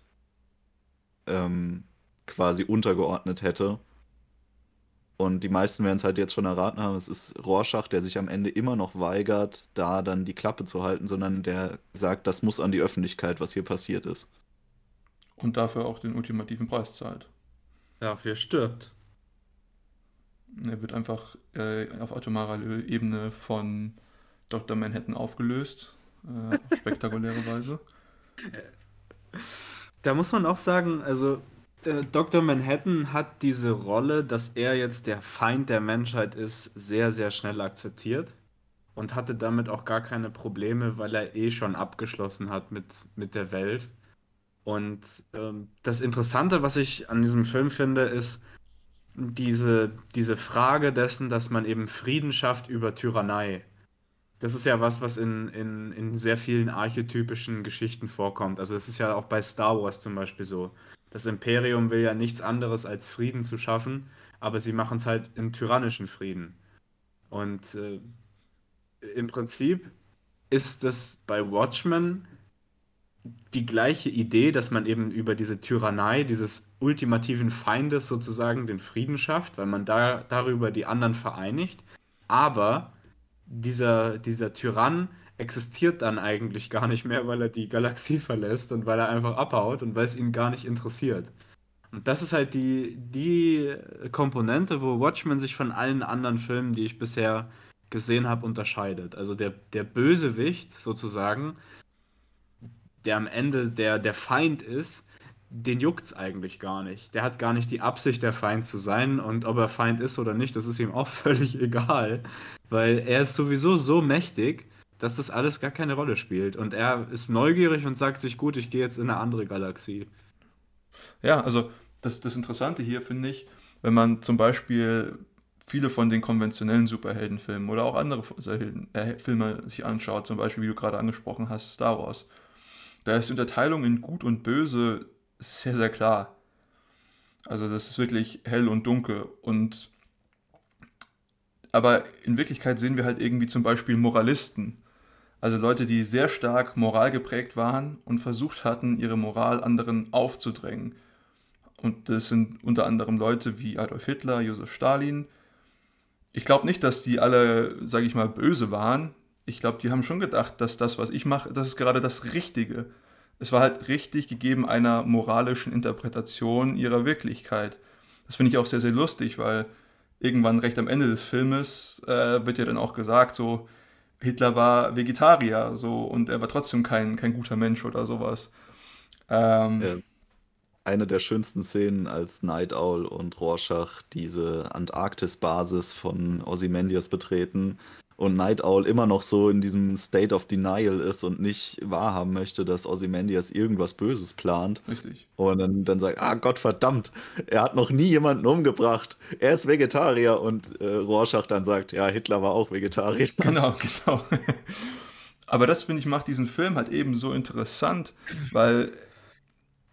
ähm, quasi untergeordnet hätte. Und die meisten werden es halt jetzt schon erraten haben, es ist Rorschach, der sich am Ende immer noch weigert, da dann die Klappe zu halten, sondern der sagt, das muss an die Öffentlichkeit, was hier passiert ist. Und dafür auch den ultimativen Preis zahlt. Dafür stirbt. Er wird einfach äh, auf atomarer Ebene von Dr. Manhattan aufgelöst. Äh, auf spektakuläre Weise. *laughs* Da muss man auch sagen, also äh, Dr. Manhattan hat diese Rolle, dass er jetzt der Feind der Menschheit ist, sehr, sehr schnell akzeptiert und hatte damit auch gar keine Probleme, weil er eh schon abgeschlossen hat mit, mit der Welt. Und ähm, das Interessante, was ich an diesem Film finde, ist diese, diese Frage dessen, dass man eben Frieden schafft über Tyrannei. Das ist ja was, was in, in, in sehr vielen archetypischen Geschichten vorkommt. Also es ist ja auch bei Star Wars zum Beispiel so. Das Imperium will ja nichts anderes als Frieden zu schaffen, aber sie machen es halt in tyrannischen Frieden. Und äh, im Prinzip ist das bei Watchmen die gleiche Idee, dass man eben über diese Tyrannei dieses ultimativen Feindes sozusagen den Frieden schafft, weil man da darüber die anderen vereinigt. Aber dieser, dieser Tyrann existiert dann eigentlich gar nicht mehr, weil er die Galaxie verlässt und weil er einfach abhaut und weil es ihn gar nicht interessiert. Und das ist halt die, die Komponente, wo Watchmen sich von allen anderen Filmen, die ich bisher gesehen habe, unterscheidet. Also der, der Bösewicht sozusagen, der am Ende der, der Feind ist, den juckt es eigentlich gar nicht. Der hat gar nicht die Absicht, der Feind zu sein. Und ob er Feind ist oder nicht, das ist ihm auch *laughs* völlig egal. Weil er ist sowieso so mächtig, dass das alles gar keine Rolle spielt. Und er ist neugierig und sagt sich, gut, ich gehe jetzt in eine andere Galaxie. Ja, also das, das Interessante hier finde ich, wenn man zum Beispiel viele von den konventionellen Superheldenfilmen oder auch andere äh, Filme sich anschaut, zum Beispiel, wie du gerade angesprochen hast, Star Wars. Da ist die Unterteilung in Gut und Böse sehr, sehr klar. Also das ist wirklich hell und dunkel und aber in Wirklichkeit sehen wir halt irgendwie zum Beispiel Moralisten. Also Leute, die sehr stark moralgeprägt waren und versucht hatten, ihre Moral anderen aufzudrängen. Und das sind unter anderem Leute wie Adolf Hitler, Josef Stalin. Ich glaube nicht, dass die alle, sage ich mal, böse waren. Ich glaube, die haben schon gedacht, dass das, was ich mache, das ist gerade das Richtige. Es war halt richtig gegeben einer moralischen Interpretation ihrer Wirklichkeit. Das finde ich auch sehr, sehr lustig, weil irgendwann recht am Ende des Filmes äh, wird ja dann auch gesagt, so Hitler war Vegetarier, so und er war trotzdem kein, kein guter Mensch oder sowas. Ähm, eine der schönsten Szenen, als Night Owl und Rorschach diese Antarktis-Basis von Ozymandias betreten und Night Owl immer noch so in diesem State of Denial ist und nicht wahrhaben möchte, dass Ozymandias irgendwas Böses plant. Richtig. Und dann, dann sagt, ah Gott verdammt, er hat noch nie jemanden umgebracht. Er ist Vegetarier und äh, Rorschach dann sagt, ja, Hitler war auch Vegetarier. *laughs* Genau, *laughs* genau. Aber das, finde ich, macht diesen Film halt eben so interessant, weil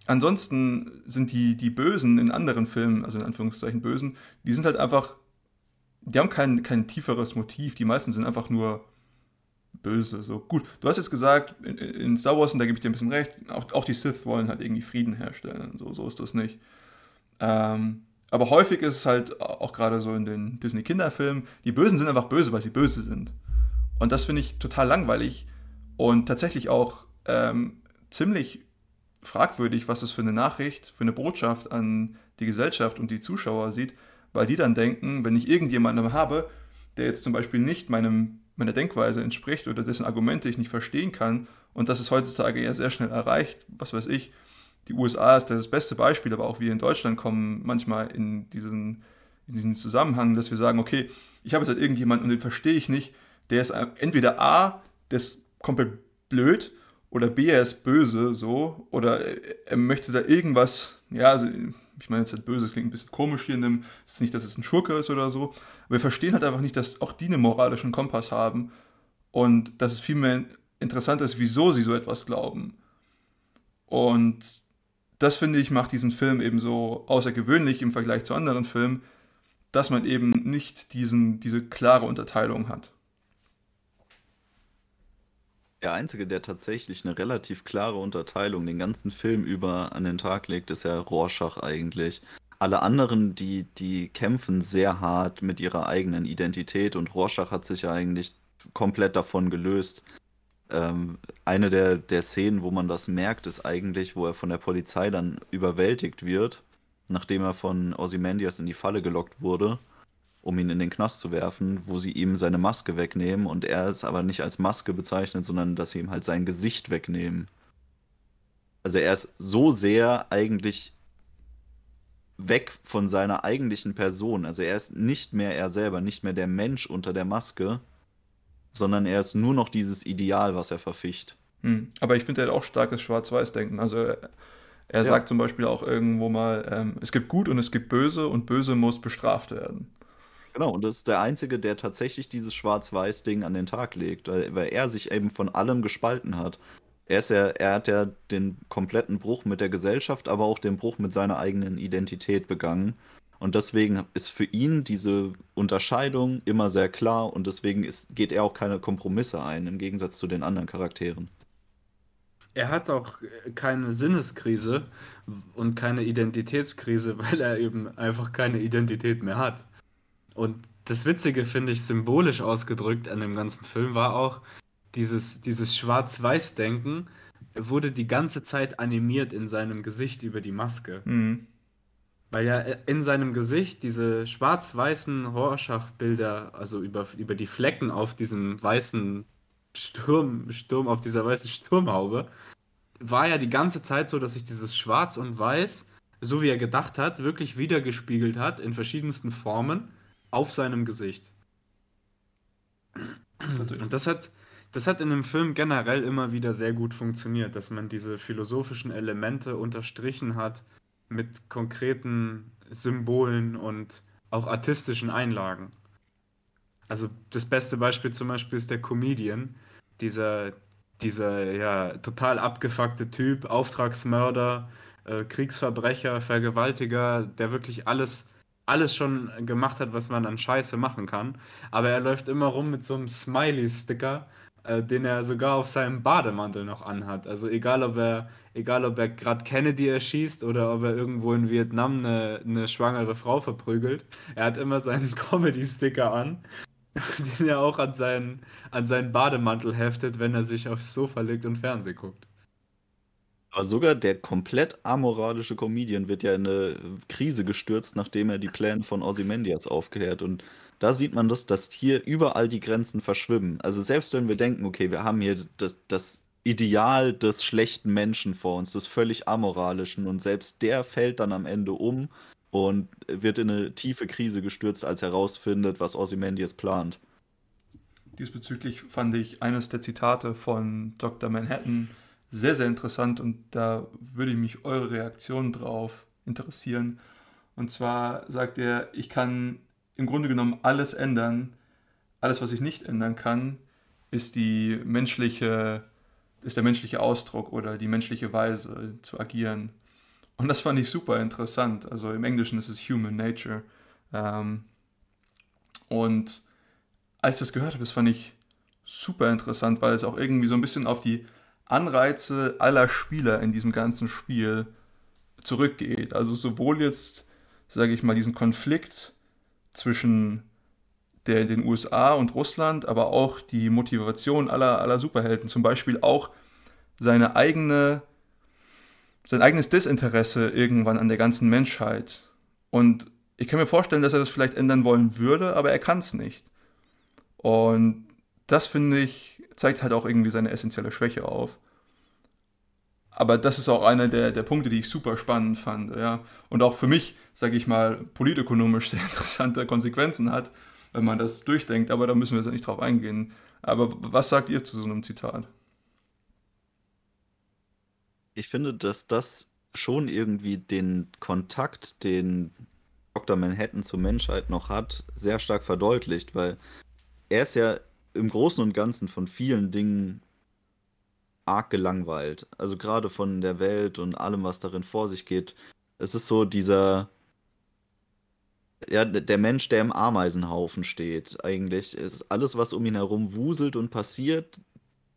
ansonsten sind die, die Bösen in anderen Filmen, also in Anführungszeichen Bösen, die sind halt einfach, die haben kein, kein tieferes Motiv. Die meisten sind einfach nur böse. So gut, du hast jetzt gesagt, in, in Star Wars, und da gebe ich dir ein bisschen recht, auch, auch die Sith wollen halt irgendwie Frieden herstellen. So, so ist das nicht. Ähm, aber häufig ist es halt auch gerade so in den Disney-Kinderfilmen, die Bösen sind einfach böse, weil sie böse sind. Und das finde ich total langweilig und tatsächlich auch ähm, ziemlich fragwürdig, was das für eine Nachricht, für eine Botschaft an die Gesellschaft und die Zuschauer sieht, weil die dann denken, wenn ich irgendjemanden habe, der jetzt zum Beispiel nicht meinem, meiner Denkweise entspricht oder dessen Argumente ich nicht verstehen kann, und das ist heutzutage ja sehr schnell erreicht, was weiß ich, die USA ist das beste Beispiel, aber auch wir in Deutschland kommen manchmal in diesen, in diesen Zusammenhang, dass wir sagen, okay, ich habe jetzt halt irgendjemanden und den verstehe ich nicht, der ist entweder A, der ist komplett blöd oder B, er ist böse, so, oder er möchte da irgendwas, ja, also ich meine jetzt halt böse, das klingt ein bisschen komisch hier in dem, es ist nicht, dass es ein Schurke ist oder so, aber wir verstehen halt einfach nicht, dass auch die einen moralischen Kompass haben und dass es vielmehr interessant ist, wieso sie so etwas glauben. Und das finde ich macht diesen Film eben so außergewöhnlich im Vergleich zu anderen Filmen, dass man eben nicht diesen, diese klare Unterteilung hat. Der Einzige, der tatsächlich eine relativ klare Unterteilung den ganzen Film über an den Tag legt, ist ja Rorschach eigentlich. Alle anderen, die, die kämpfen sehr hart mit ihrer eigenen Identität und Rorschach hat sich ja eigentlich komplett davon gelöst. Ähm, eine der, der Szenen, wo man das merkt, ist eigentlich, wo er von der Polizei dann überwältigt wird, nachdem er von Ozymandias in die Falle gelockt wurde um ihn in den Knast zu werfen, wo sie ihm seine Maske wegnehmen und er es aber nicht als Maske bezeichnet, sondern dass sie ihm halt sein Gesicht wegnehmen. Also er ist so sehr eigentlich weg von seiner eigentlichen Person. Also er ist nicht mehr er selber, nicht mehr der Mensch unter der Maske, sondern er ist nur noch dieses Ideal, was er verficht. Hm. Aber ich finde, er hat auch starkes Schwarz-Weiß-Denken. Also er, er ja. sagt zum Beispiel auch irgendwo mal, ähm, es gibt Gut und es gibt Böse und Böse muss bestraft werden. Genau, und das ist der Einzige, der tatsächlich dieses Schwarz-Weiß-Ding an den Tag legt, weil, weil er sich eben von allem gespalten hat. Er, ist ja, er hat ja den kompletten Bruch mit der Gesellschaft, aber auch den Bruch mit seiner eigenen Identität begangen. Und deswegen ist für ihn diese Unterscheidung immer sehr klar und deswegen ist, geht er auch keine Kompromisse ein, im Gegensatz zu den anderen Charakteren. Er hat auch keine Sinneskrise und keine Identitätskrise, *laughs* weil er eben einfach keine Identität mehr hat. Und das Witzige, finde ich, symbolisch ausgedrückt an dem ganzen Film war auch, dieses, dieses Schwarz-Weiß-Denken wurde die ganze Zeit animiert in seinem Gesicht über die Maske. Mhm. Weil ja in seinem Gesicht diese schwarz-weißen Rorschach-Bilder, also über, über die Flecken auf diesem weißen Sturm, Sturm, auf dieser weißen Sturmhaube, war ja die ganze Zeit so, dass sich dieses Schwarz und Weiß, so wie er gedacht hat, wirklich wiedergespiegelt hat in verschiedensten Formen auf seinem Gesicht. Und das hat, das hat in dem Film generell immer wieder sehr gut funktioniert, dass man diese philosophischen Elemente unterstrichen hat mit konkreten Symbolen und auch artistischen Einlagen. Also das beste Beispiel zum Beispiel ist der Comedian, dieser, dieser ja, total abgefuckte Typ, Auftragsmörder, äh, Kriegsverbrecher, Vergewaltiger, der wirklich alles, alles schon gemacht hat, was man an Scheiße machen kann. Aber er läuft immer rum mit so einem Smiley-Sticker, äh, den er sogar auf seinem Bademantel noch anhat. Also egal, ob er, egal, ob er gerade Kennedy erschießt oder ob er irgendwo in Vietnam eine, eine schwangere Frau verprügelt, er hat immer seinen *laughs* Comedy-Sticker an, *laughs* den er auch an seinen, an seinen Bademantel heftet, wenn er sich aufs Sofa legt und Fernsehen guckt. Aber sogar der komplett amoralische Comedian wird ja in eine Krise gestürzt, nachdem er die Pläne von Ozymandias aufklärt. Und da sieht man das, dass hier überall die Grenzen verschwimmen. Also selbst wenn wir denken, okay, wir haben hier das, das Ideal des schlechten Menschen vor uns, des völlig amoralischen, und selbst der fällt dann am Ende um und wird in eine tiefe Krise gestürzt, als er herausfindet, was Ozymandias plant. Diesbezüglich fand ich eines der Zitate von Dr. Manhattan sehr, sehr interessant und da würde mich eure Reaktion drauf interessieren. Und zwar sagt er, ich kann im Grunde genommen alles ändern. Alles, was ich nicht ändern kann, ist die menschliche, ist der menschliche Ausdruck oder die menschliche Weise zu agieren. Und das fand ich super interessant. Also im Englischen ist es Human Nature. Ähm, und als ich das gehört habe, das fand ich super interessant, weil es auch irgendwie so ein bisschen auf die Anreize aller Spieler in diesem ganzen Spiel zurückgeht. Also sowohl jetzt, sage ich mal, diesen Konflikt zwischen der, den USA und Russland, aber auch die Motivation aller, aller Superhelden, zum Beispiel auch seine eigene, sein eigenes Desinteresse irgendwann an der ganzen Menschheit. Und ich kann mir vorstellen, dass er das vielleicht ändern wollen würde, aber er kann es nicht. Und das finde ich, zeigt halt auch irgendwie seine essentielle Schwäche auf. Aber das ist auch einer der, der Punkte, die ich super spannend fand. Ja. Und auch für mich, sage ich mal, politökonomisch *laughs* sehr interessante Konsequenzen hat, wenn man das durchdenkt. Aber da müssen wir jetzt nicht drauf eingehen. Aber was sagt ihr zu so einem Zitat? Ich finde, dass das schon irgendwie den Kontakt, den Dr. Manhattan zur Menschheit noch hat, sehr stark verdeutlicht, weil er ist ja im Großen und Ganzen von vielen Dingen arg gelangweilt. Also gerade von der Welt und allem, was darin vor sich geht. Es ist so dieser, ja, der Mensch, der im Ameisenhaufen steht, eigentlich. Ist alles, was um ihn herum wuselt und passiert,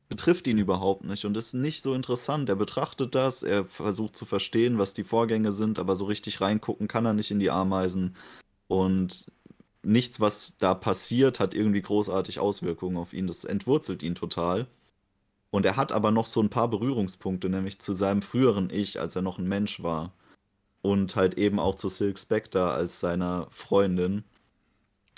betrifft ihn überhaupt nicht und ist nicht so interessant. Er betrachtet das, er versucht zu verstehen, was die Vorgänge sind, aber so richtig reingucken kann er nicht in die Ameisen. Und nichts, was da passiert, hat irgendwie großartig Auswirkungen auf ihn. Das entwurzelt ihn total. Und er hat aber noch so ein paar Berührungspunkte, nämlich zu seinem früheren Ich, als er noch ein Mensch war. Und halt eben auch zu Silk Spectre als seiner Freundin,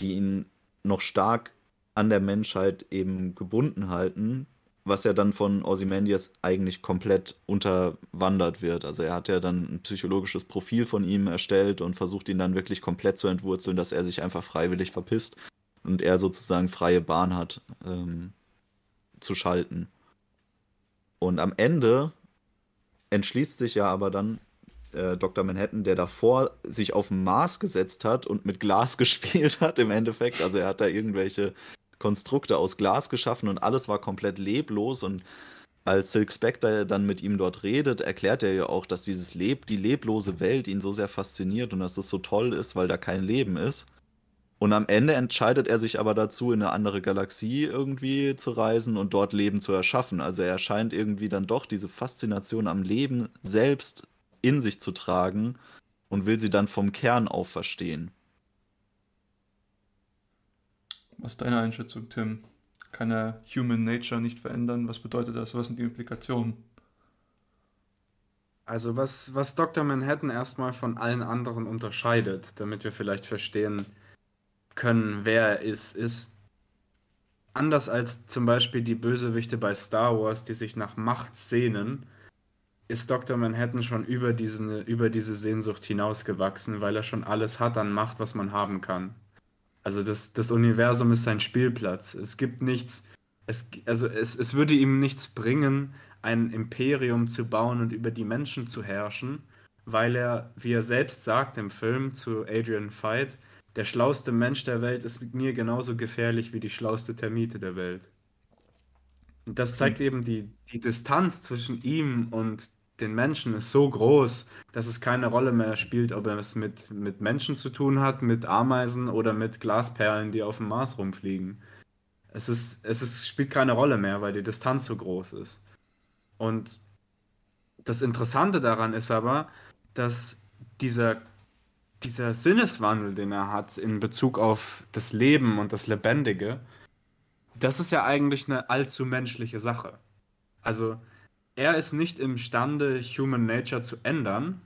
die ihn noch stark an der Menschheit eben gebunden halten, was ja dann von Ozymandias eigentlich komplett unterwandert wird. Also er hat ja dann ein psychologisches Profil von ihm erstellt und versucht ihn dann wirklich komplett zu entwurzeln, dass er sich einfach freiwillig verpisst und er sozusagen freie Bahn hat ähm, zu schalten. Und am Ende entschließt sich ja aber dann äh, Dr. Manhattan, der davor sich auf den Mars gesetzt hat und mit Glas *laughs* gespielt hat im Endeffekt. Also er hat da irgendwelche Konstrukte aus Glas geschaffen und alles war komplett leblos und als Silk Spectre dann mit ihm dort redet, erklärt er ja auch, dass dieses Leb, die leblose Welt ihn so sehr fasziniert und dass es so toll ist, weil da kein Leben ist. Und am Ende entscheidet er sich aber dazu, in eine andere Galaxie irgendwie zu reisen und dort Leben zu erschaffen. Also er scheint irgendwie dann doch diese Faszination am Leben selbst in sich zu tragen und will sie dann vom Kern auf verstehen. Was ist deine Einschätzung, Tim? Kann er Human Nature nicht verändern? Was bedeutet das? Was sind die Implikationen? Also was, was Dr. Manhattan erstmal von allen anderen unterscheidet, damit wir vielleicht verstehen, können, wer er ist, ist anders als zum Beispiel die Bösewichte bei Star Wars, die sich nach Macht sehnen, ist Dr. Manhattan schon über, diesen, über diese Sehnsucht hinausgewachsen, weil er schon alles hat an Macht, was man haben kann. Also das, das Universum ist sein Spielplatz. Es gibt nichts, es, also es, es würde ihm nichts bringen, ein Imperium zu bauen und über die Menschen zu herrschen, weil er, wie er selbst sagt im Film zu Adrian Veidt, der schlauste Mensch der Welt ist mir genauso gefährlich wie die schlauste Termite der Welt. Und das zeigt eben, die, die Distanz zwischen ihm und den Menschen ist so groß, dass es keine Rolle mehr spielt, ob er es mit, mit Menschen zu tun hat, mit Ameisen oder mit Glasperlen, die auf dem Mars rumfliegen. Es, ist, es ist, spielt keine Rolle mehr, weil die Distanz so groß ist. Und das Interessante daran ist aber, dass dieser, dieser Sinneswandel, den er hat in Bezug auf das Leben und das Lebendige, das ist ja eigentlich eine allzu menschliche Sache. Also er ist nicht imstande, Human Nature zu ändern.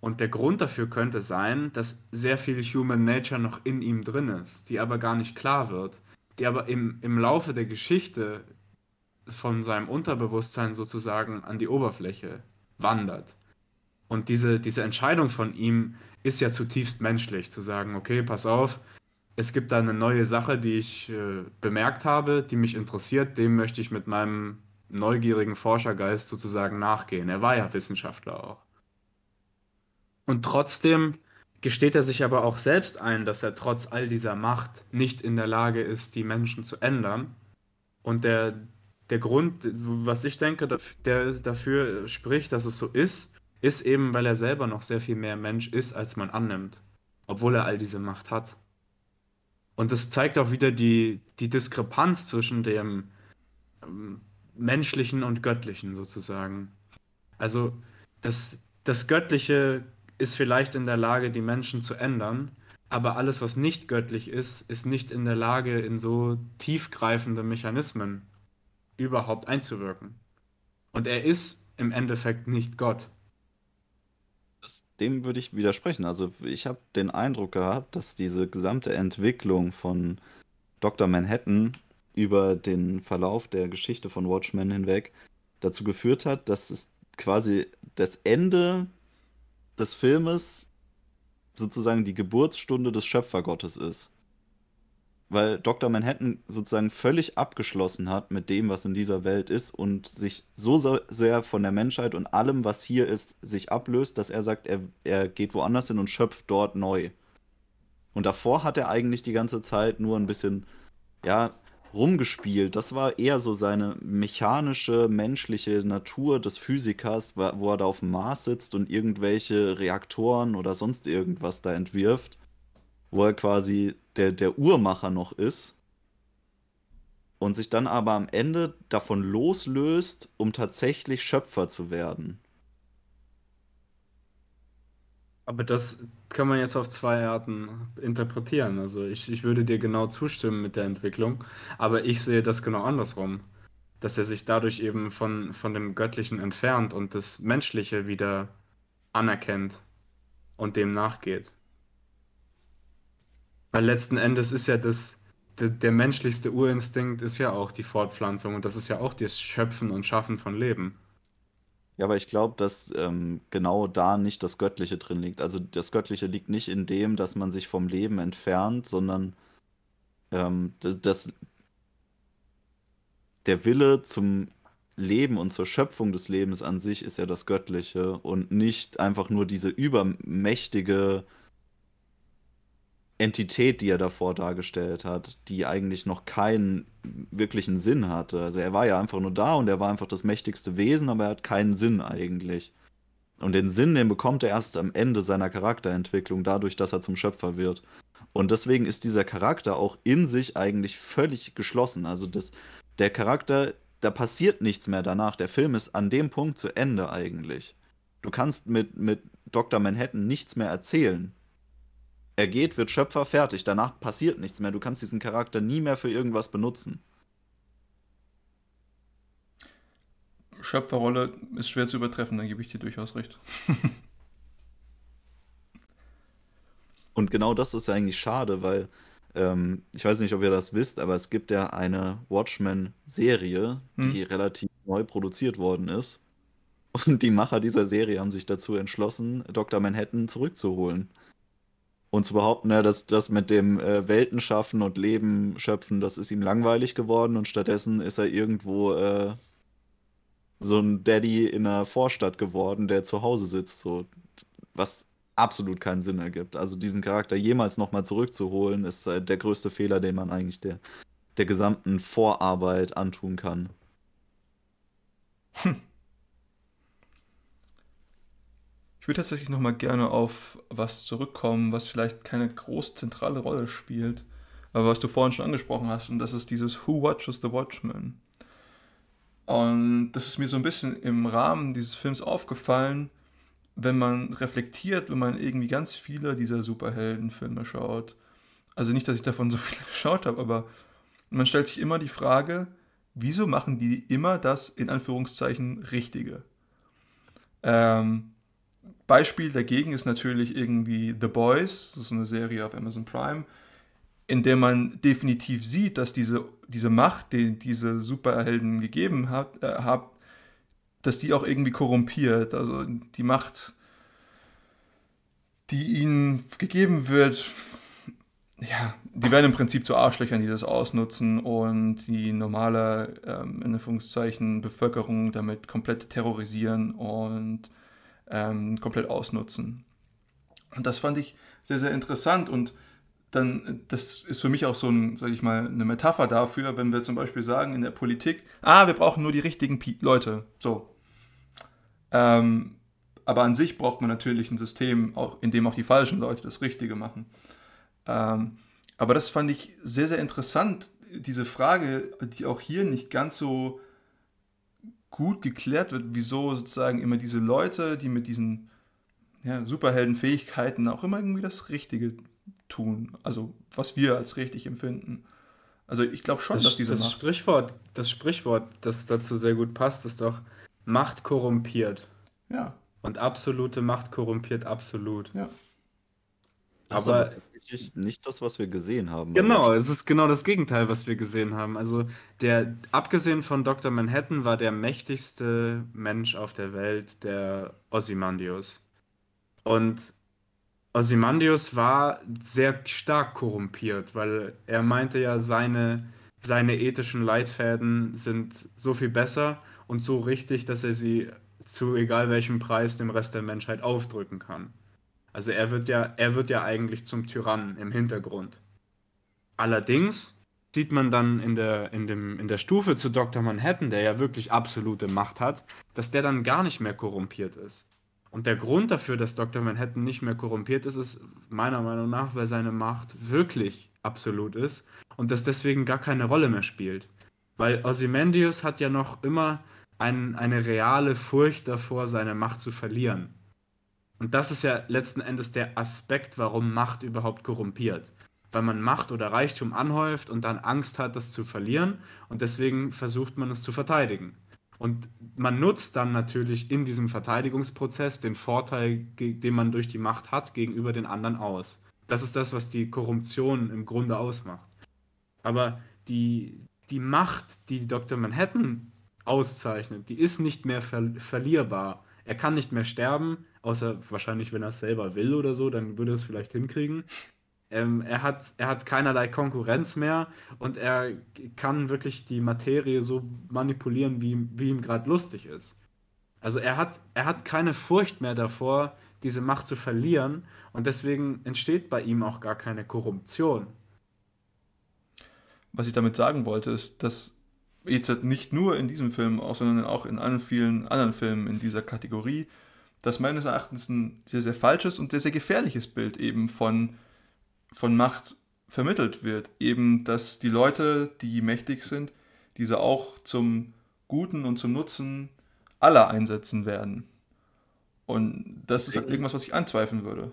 Und der Grund dafür könnte sein, dass sehr viel Human Nature noch in ihm drin ist, die aber gar nicht klar wird, die aber im, im Laufe der Geschichte von seinem Unterbewusstsein sozusagen an die Oberfläche wandert. Und diese, diese Entscheidung von ihm ist ja zutiefst menschlich, zu sagen, okay, pass auf, es gibt da eine neue Sache, die ich äh, bemerkt habe, die mich interessiert, dem möchte ich mit meinem neugierigen Forschergeist sozusagen nachgehen. Er war ja Wissenschaftler auch. Und trotzdem gesteht er sich aber auch selbst ein, dass er trotz all dieser Macht nicht in der Lage ist, die Menschen zu ändern. Und der, der Grund, was ich denke, der dafür spricht, dass es so ist, ist eben, weil er selber noch sehr viel mehr Mensch ist, als man annimmt, obwohl er all diese Macht hat. Und das zeigt auch wieder die, die Diskrepanz zwischen dem ähm, menschlichen und göttlichen sozusagen. Also das, das Göttliche ist vielleicht in der Lage, die Menschen zu ändern, aber alles, was nicht göttlich ist, ist nicht in der Lage, in so tiefgreifende Mechanismen überhaupt einzuwirken. Und er ist im Endeffekt nicht Gott. Dem würde ich widersprechen. Also ich habe den Eindruck gehabt, dass diese gesamte Entwicklung von Dr. Manhattan über den Verlauf der Geschichte von Watchmen hinweg dazu geführt hat, dass es quasi das Ende des Filmes sozusagen die Geburtsstunde des Schöpfergottes ist. Weil Dr. Manhattan sozusagen völlig abgeschlossen hat mit dem, was in dieser Welt ist und sich so sehr von der Menschheit und allem, was hier ist, sich ablöst, dass er sagt, er, er geht woanders hin und schöpft dort neu. Und davor hat er eigentlich die ganze Zeit nur ein bisschen, ja, rumgespielt. Das war eher so seine mechanische, menschliche Natur des Physikers, wo er da auf dem Mars sitzt und irgendwelche Reaktoren oder sonst irgendwas da entwirft, wo er quasi der, der Uhrmacher noch ist und sich dann aber am Ende davon loslöst, um tatsächlich Schöpfer zu werden. Aber das kann man jetzt auf zwei Arten interpretieren. Also ich, ich würde dir genau zustimmen mit der Entwicklung, aber ich sehe das genau andersrum. Dass er sich dadurch eben von, von dem Göttlichen entfernt und das Menschliche wieder anerkennt und dem nachgeht. Weil letzten Endes ist ja das, der, der menschlichste Urinstinkt ist ja auch die Fortpflanzung und das ist ja auch das Schöpfen und Schaffen von Leben. Ja, aber ich glaube, dass ähm, genau da nicht das Göttliche drin liegt. Also das Göttliche liegt nicht in dem, dass man sich vom Leben entfernt, sondern ähm, das, das, der Wille zum Leben und zur Schöpfung des Lebens an sich ist ja das Göttliche und nicht einfach nur diese übermächtige Entität, die er davor dargestellt hat, die eigentlich noch keinen wirklichen Sinn hatte. Also er war ja einfach nur da und er war einfach das mächtigste Wesen, aber er hat keinen Sinn eigentlich. Und den Sinn, den bekommt er erst am Ende seiner Charakterentwicklung, dadurch, dass er zum Schöpfer wird. Und deswegen ist dieser Charakter auch in sich eigentlich völlig geschlossen. Also das, der Charakter, da passiert nichts mehr danach. Der Film ist an dem Punkt zu Ende eigentlich. Du kannst mit, mit Dr. Manhattan nichts mehr erzählen er geht, wird Schöpfer, fertig. Danach passiert nichts mehr. Du kannst diesen Charakter nie mehr für irgendwas benutzen. Schöpferrolle ist schwer zu übertreffen, da gebe ich dir durchaus recht. *laughs* Und genau das ist eigentlich schade, weil ähm, ich weiß nicht, ob ihr das wisst, aber es gibt ja eine Watchmen-Serie, die hm. relativ neu produziert worden ist. Und die Macher dieser Serie haben sich dazu entschlossen, Dr. Manhattan zurückzuholen und zu behaupten, ja, dass das mit dem äh, Welten schaffen und Leben schöpfen, das ist ihm langweilig geworden und stattdessen ist er irgendwo äh, so ein Daddy in einer Vorstadt geworden, der zu Hause sitzt. So, was absolut keinen Sinn ergibt. Also diesen Charakter jemals nochmal zurückzuholen, ist äh, der größte Fehler, den man eigentlich der, der gesamten Vorarbeit antun kann. Hm. Ich würde tatsächlich nochmal gerne auf was zurückkommen, was vielleicht keine groß zentrale Rolle spielt, aber was du vorhin schon angesprochen hast, und das ist dieses Who Watches the Watchmen. Und das ist mir so ein bisschen im Rahmen dieses Films aufgefallen, wenn man reflektiert, wenn man irgendwie ganz viele dieser Superheldenfilme schaut. Also nicht, dass ich davon *laughs* so viele geschaut habe, aber man stellt sich immer die Frage, wieso machen die immer das in Anführungszeichen Richtige? Ähm, Beispiel dagegen ist natürlich irgendwie The Boys, das ist eine Serie auf Amazon Prime, in der man definitiv sieht, dass diese, diese Macht, die diese Superhelden gegeben hat, äh, hat, dass die auch irgendwie korrumpiert. Also die Macht, die ihnen gegeben wird, ja, die werden im Prinzip zu Arschlöchern, die das ausnutzen und die normale, ähm, in Anführungszeichen, Bevölkerung damit komplett terrorisieren und ähm, komplett ausnutzen. Und das fand ich sehr, sehr interessant und dann, das ist für mich auch so ein, sage ich mal, eine Metapher dafür, wenn wir zum Beispiel sagen in der Politik, ah, wir brauchen nur die richtigen Leute, so. Ähm, aber an sich braucht man natürlich ein System, auch, in dem auch die falschen Leute das Richtige machen. Ähm, aber das fand ich sehr, sehr interessant, diese Frage, die auch hier nicht ganz so gut geklärt wird, wieso sozusagen immer diese Leute, die mit diesen ja, Superheldenfähigkeiten auch immer irgendwie das Richtige tun. Also was wir als richtig empfinden. Also ich glaube schon, das, dass diese das Macht Sprichwort, das Sprichwort, das dazu sehr gut passt, ist doch Macht korrumpiert. Ja. Und absolute Macht korrumpiert absolut. Ja. Das aber nicht das, was wir gesehen haben. Genau, es ist genau das Gegenteil, was wir gesehen haben. Also der, abgesehen von Dr. Manhattan, war der mächtigste Mensch auf der Welt der Ozymandias. Und Ozymandias war sehr stark korrumpiert, weil er meinte ja, seine, seine ethischen Leitfäden sind so viel besser und so richtig, dass er sie zu egal welchem Preis dem Rest der Menschheit aufdrücken kann. Also er wird ja, er wird ja eigentlich zum Tyrannen im Hintergrund. Allerdings sieht man dann in der, in, dem, in der Stufe zu Dr. Manhattan, der ja wirklich absolute Macht hat, dass der dann gar nicht mehr korrumpiert ist. Und der Grund dafür, dass Dr. Manhattan nicht mehr korrumpiert ist, ist meiner Meinung nach, weil seine Macht wirklich absolut ist und das deswegen gar keine Rolle mehr spielt. Weil Ozymandias hat ja noch immer ein, eine reale Furcht davor, seine Macht zu verlieren. Und das ist ja letzten Endes der Aspekt, warum Macht überhaupt korrumpiert. Weil man Macht oder Reichtum anhäuft und dann Angst hat, das zu verlieren und deswegen versucht man es zu verteidigen. Und man nutzt dann natürlich in diesem Verteidigungsprozess den Vorteil, den man durch die Macht hat, gegenüber den anderen aus. Das ist das, was die Korruption im Grunde ausmacht. Aber die, die Macht, die Dr. Manhattan auszeichnet, die ist nicht mehr ver verlierbar. Er kann nicht mehr sterben, außer wahrscheinlich, wenn er es selber will oder so, dann würde er es vielleicht hinkriegen. Ähm, er, hat, er hat keinerlei Konkurrenz mehr und er kann wirklich die Materie so manipulieren, wie, wie ihm gerade lustig ist. Also er hat, er hat keine Furcht mehr davor, diese Macht zu verlieren und deswegen entsteht bei ihm auch gar keine Korruption. Was ich damit sagen wollte, ist, dass jetzt nicht nur in diesem Film, sondern auch in allen vielen anderen Filmen in dieser Kategorie das meines Erachtens ein sehr, sehr falsches und sehr, sehr gefährliches Bild eben von, von Macht vermittelt wird. Eben, dass die Leute, die mächtig sind, diese auch zum Guten und zum Nutzen aller einsetzen werden. Und das ist halt irgendwas, was ich anzweifeln würde.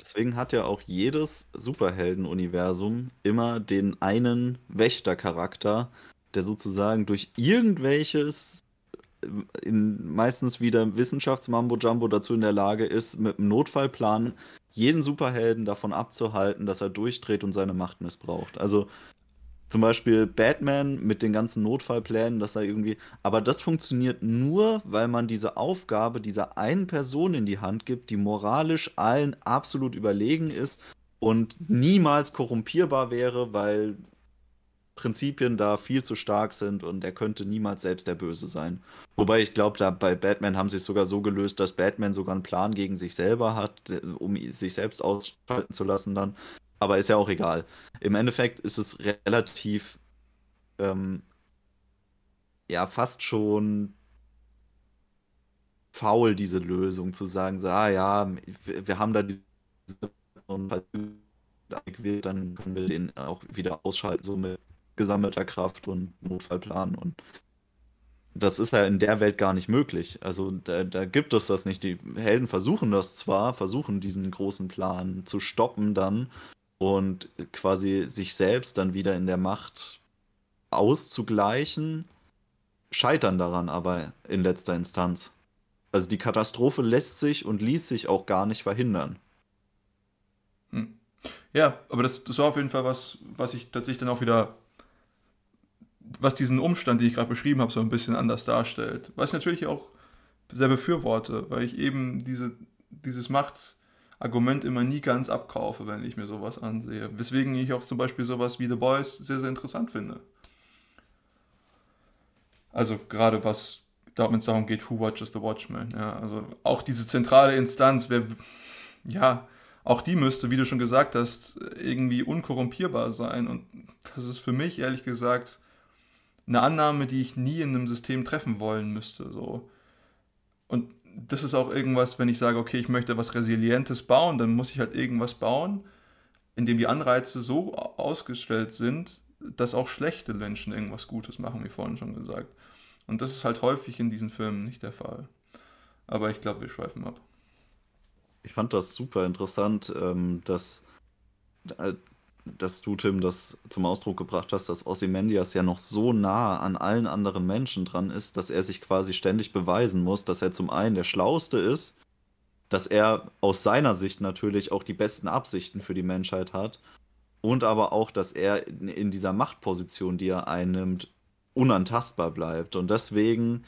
Deswegen hat ja auch jedes Superhelden-Universum immer den einen Wächtercharakter, der sozusagen durch irgendwelches in, meistens wieder Wissenschaftsmambo-Jumbo dazu in der Lage ist, mit einem Notfallplan jeden Superhelden davon abzuhalten, dass er durchdreht und seine Macht missbraucht. Also zum Beispiel Batman mit den ganzen Notfallplänen, dass er irgendwie. Aber das funktioniert nur, weil man diese Aufgabe dieser einen Person in die Hand gibt, die moralisch allen absolut überlegen ist und niemals korrumpierbar wäre, weil Prinzipien da viel zu stark sind und er könnte niemals selbst der Böse sein. Wobei ich glaube, da bei Batman haben sie es sogar so gelöst, dass Batman sogar einen Plan gegen sich selber hat, um sich selbst ausschalten zu lassen dann. Aber ist ja auch egal. Im Endeffekt ist es relativ, ähm, ja, fast schon faul, diese Lösung zu sagen, so, ah ja, wir haben da diese und dann können wir den auch wieder ausschalten, so mit gesammelter Kraft und Notfallplan. Und das ist ja in der Welt gar nicht möglich. Also da, da gibt es das nicht. Die Helden versuchen das zwar, versuchen diesen großen Plan zu stoppen dann und quasi sich selbst dann wieder in der Macht auszugleichen, scheitern daran aber in letzter Instanz. Also die Katastrophe lässt sich und ließ sich auch gar nicht verhindern. Hm. Ja, aber das, das war auf jeden Fall was, was ich tatsächlich dann auch wieder was diesen Umstand, den ich gerade beschrieben habe, so ein bisschen anders darstellt. Was ich natürlich auch sehr befürworte, weil ich eben diese, dieses Machtargument immer nie ganz abkaufe, wenn ich mir sowas ansehe. Weswegen ich auch zum Beispiel sowas wie The Boys sehr, sehr interessant finde. Also gerade was wenn es darum geht, who watches the Watchmen. Ja, also auch diese zentrale Instanz, wer, ja, auch die müsste, wie du schon gesagt hast, irgendwie unkorrumpierbar sein. Und das ist für mich ehrlich gesagt eine Annahme, die ich nie in einem System treffen wollen müsste. So. Und das ist auch irgendwas, wenn ich sage, okay, ich möchte was Resilientes bauen, dann muss ich halt irgendwas bauen, in dem die Anreize so ausgestellt sind, dass auch schlechte Menschen irgendwas Gutes machen, wie vorhin schon gesagt. Und das ist halt häufig in diesen Filmen nicht der Fall. Aber ich glaube, wir schweifen ab. Ich fand das super interessant, ähm, dass äh, dass du, Tim, das zum Ausdruck gebracht hast, dass Ozymandias ja noch so nah an allen anderen Menschen dran ist, dass er sich quasi ständig beweisen muss, dass er zum einen der Schlauste ist, dass er aus seiner Sicht natürlich auch die besten Absichten für die Menschheit hat und aber auch, dass er in dieser Machtposition, die er einnimmt, unantastbar bleibt. Und deswegen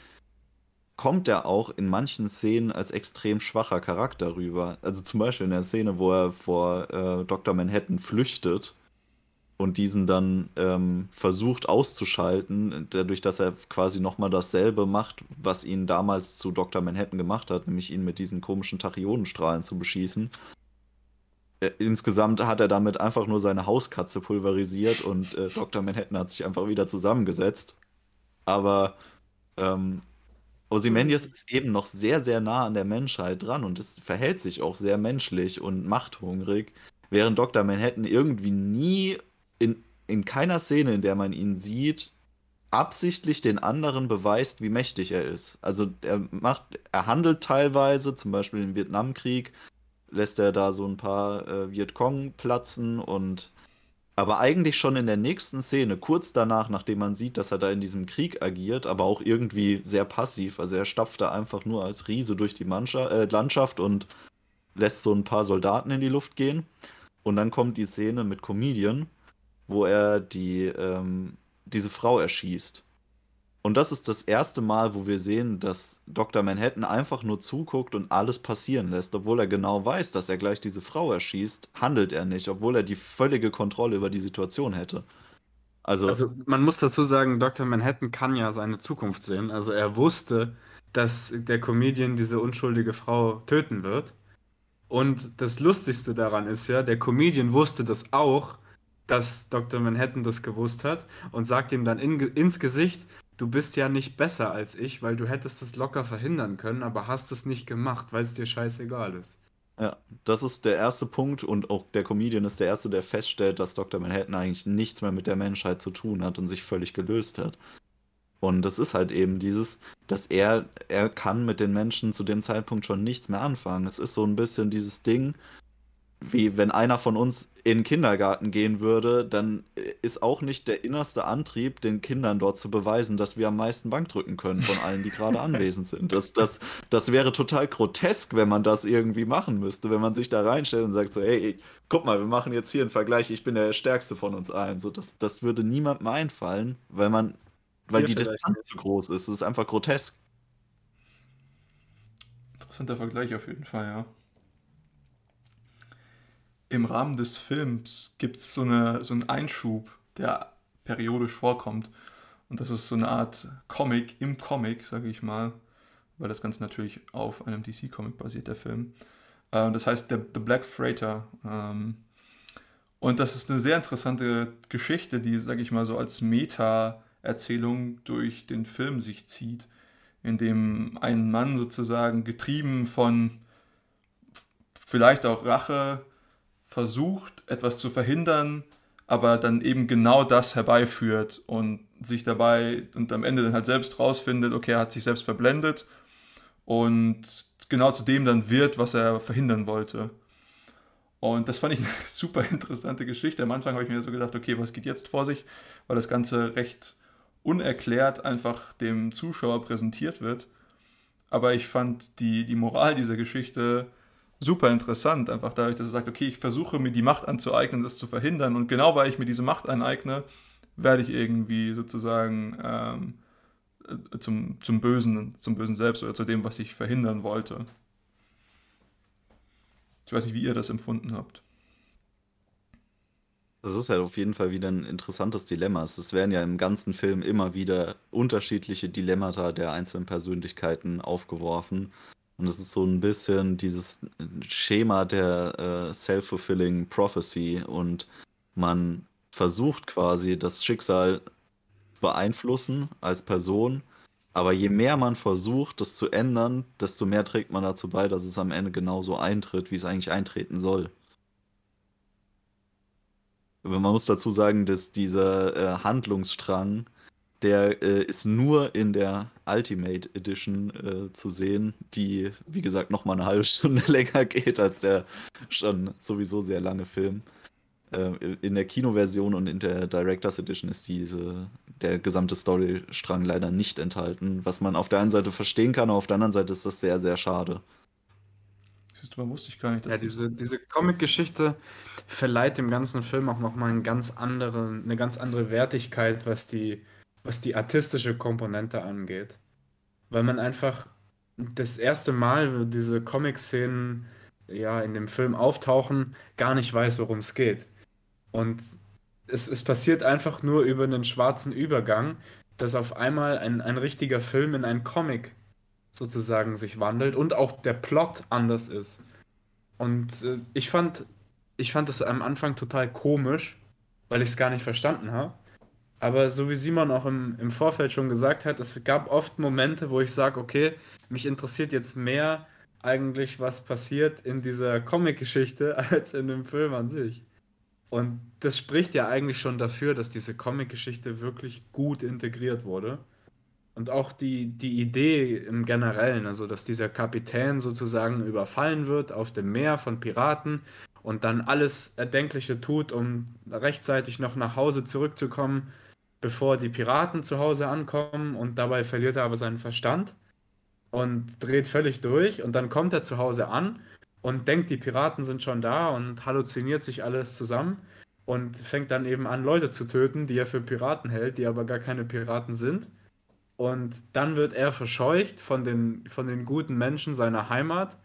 kommt er auch in manchen Szenen als extrem schwacher Charakter rüber. Also zum Beispiel in der Szene, wo er vor äh, Dr. Manhattan flüchtet und diesen dann ähm, versucht auszuschalten, dadurch, dass er quasi nochmal dasselbe macht, was ihn damals zu Dr. Manhattan gemacht hat, nämlich ihn mit diesen komischen Tachyonenstrahlen zu beschießen. Äh, insgesamt hat er damit einfach nur seine Hauskatze pulverisiert und äh, Dr. Manhattan hat sich einfach wieder zusammengesetzt. Aber ähm, Ozymandias ist eben noch sehr, sehr nah an der Menschheit dran und es verhält sich auch sehr menschlich und machthungrig, während Dr. Manhattan irgendwie nie in, in keiner Szene, in der man ihn sieht, absichtlich den anderen beweist, wie mächtig er ist. Also er macht, er handelt teilweise, zum Beispiel im Vietnamkrieg, lässt er da so ein paar äh, Vietcong platzen und aber eigentlich schon in der nächsten Szene, kurz danach, nachdem man sieht, dass er da in diesem Krieg agiert, aber auch irgendwie sehr passiv. Also er stapft da einfach nur als Riese durch die Mannschaft, äh, Landschaft und lässt so ein paar Soldaten in die Luft gehen. Und dann kommt die Szene mit Comedian, wo er die, ähm, diese Frau erschießt. Und das ist das erste Mal, wo wir sehen, dass Dr. Manhattan einfach nur zuguckt und alles passieren lässt. Obwohl er genau weiß, dass er gleich diese Frau erschießt, handelt er nicht, obwohl er die völlige Kontrolle über die Situation hätte. Also, also man muss dazu sagen, Dr. Manhattan kann ja seine Zukunft sehen. Also er wusste, dass der Comedian diese unschuldige Frau töten wird. Und das Lustigste daran ist ja, der Comedian wusste das auch, dass Dr. Manhattan das gewusst hat und sagt ihm dann in, ins Gesicht, du bist ja nicht besser als ich, weil du hättest es locker verhindern können, aber hast es nicht gemacht, weil es dir scheißegal ist. Ja, das ist der erste Punkt und auch der Comedian ist der erste, der feststellt, dass Dr. Manhattan eigentlich nichts mehr mit der Menschheit zu tun hat und sich völlig gelöst hat. Und das ist halt eben dieses, dass er, er kann mit den Menschen zu dem Zeitpunkt schon nichts mehr anfangen. Es ist so ein bisschen dieses Ding, wie wenn einer von uns in den Kindergarten gehen würde, dann ist auch nicht der innerste Antrieb, den Kindern dort zu beweisen, dass wir am meisten Bank drücken können von allen, die gerade anwesend sind. Das, das, das wäre total grotesk, wenn man das irgendwie machen müsste, wenn man sich da reinstellt und sagt so, hey, guck mal, wir machen jetzt hier einen Vergleich, ich bin der Stärkste von uns allen. So, das, das würde niemandem einfallen, weil man, weil die Distanz zu groß ist. Es ist einfach grotesk. Interessanter Vergleich auf jeden Fall, ja im Rahmen des Films gibt es so, eine, so einen Einschub, der periodisch vorkommt. Und das ist so eine Art Comic im Comic, sage ich mal, weil das Ganze natürlich auf einem DC-Comic basiert, der Film. Äh, das heißt The, The Black Freighter. Ähm, und das ist eine sehr interessante Geschichte, die, sage ich mal, so als Meta-Erzählung durch den Film sich zieht, in dem ein Mann sozusagen getrieben von vielleicht auch Rache versucht, etwas zu verhindern, aber dann eben genau das herbeiführt und sich dabei und am Ende dann halt selbst rausfindet, okay, er hat sich selbst verblendet und genau zu dem dann wird, was er verhindern wollte. Und das fand ich *laughs* eine super interessante Geschichte. Am Anfang habe ich mir so gedacht, okay, was geht jetzt vor sich, weil das Ganze recht unerklärt einfach dem Zuschauer präsentiert wird. Aber ich fand die, die Moral dieser Geschichte super interessant, einfach dadurch, dass er sagt, okay, ich versuche mir die Macht anzueignen, das zu verhindern und genau weil ich mir diese Macht aneigne, werde ich irgendwie sozusagen ähm, äh, zum, zum Bösen, zum Bösen selbst oder zu dem, was ich verhindern wollte. Ich weiß nicht, wie ihr das empfunden habt. Das ist halt auf jeden Fall wieder ein interessantes Dilemma. Es werden ja im ganzen Film immer wieder unterschiedliche Dilemmata der einzelnen Persönlichkeiten aufgeworfen. Und es ist so ein bisschen dieses Schema der äh, Self-Fulfilling Prophecy und man versucht quasi das Schicksal zu beeinflussen als Person, aber je mehr man versucht, das zu ändern, desto mehr trägt man dazu bei, dass es am Ende genauso eintritt, wie es eigentlich eintreten soll. Man muss dazu sagen, dass dieser äh, Handlungsstrang der äh, ist nur in der Ultimate Edition äh, zu sehen, die, wie gesagt, nochmal eine halbe *laughs* Stunde länger geht als der schon sowieso sehr lange Film. Äh, in der Kinoversion und in der Director's Edition ist diese, der gesamte Storystrang leider nicht enthalten, was man auf der einen Seite verstehen kann, aber auf der anderen Seite ist das sehr, sehr schade. Siehst du, wusste ich gar nicht. Dass ja, diese, diese Comic-Geschichte verleiht dem ganzen Film auch nochmal eine ganz andere, eine ganz andere Wertigkeit, was die was die artistische Komponente angeht. Weil man einfach das erste Mal, diese Comic-Szenen ja, in dem Film auftauchen, gar nicht weiß, worum es geht. Und es, es passiert einfach nur über einen schwarzen Übergang, dass auf einmal ein, ein richtiger Film in einen Comic sozusagen sich wandelt und auch der Plot anders ist. Und äh, ich fand, ich fand das am Anfang total komisch, weil ich es gar nicht verstanden habe. Aber so wie Simon auch im, im Vorfeld schon gesagt hat, es gab oft Momente, wo ich sage, okay, mich interessiert jetzt mehr eigentlich, was passiert in dieser Comic-Geschichte, *laughs* als in dem Film an sich. Und das spricht ja eigentlich schon dafür, dass diese Comic-Geschichte wirklich gut integriert wurde. Und auch die, die Idee im Generellen, also dass dieser Kapitän sozusagen überfallen wird auf dem Meer von Piraten und dann alles Erdenkliche tut, um rechtzeitig noch nach Hause zurückzukommen, bevor die Piraten zu Hause ankommen und dabei verliert er aber seinen Verstand und dreht völlig durch und dann kommt er zu Hause an und denkt, die Piraten sind schon da und halluziniert sich alles zusammen und fängt dann eben an, Leute zu töten, die er für Piraten hält, die aber gar keine Piraten sind. Und dann wird er verscheucht von den, von den guten Menschen seiner Heimat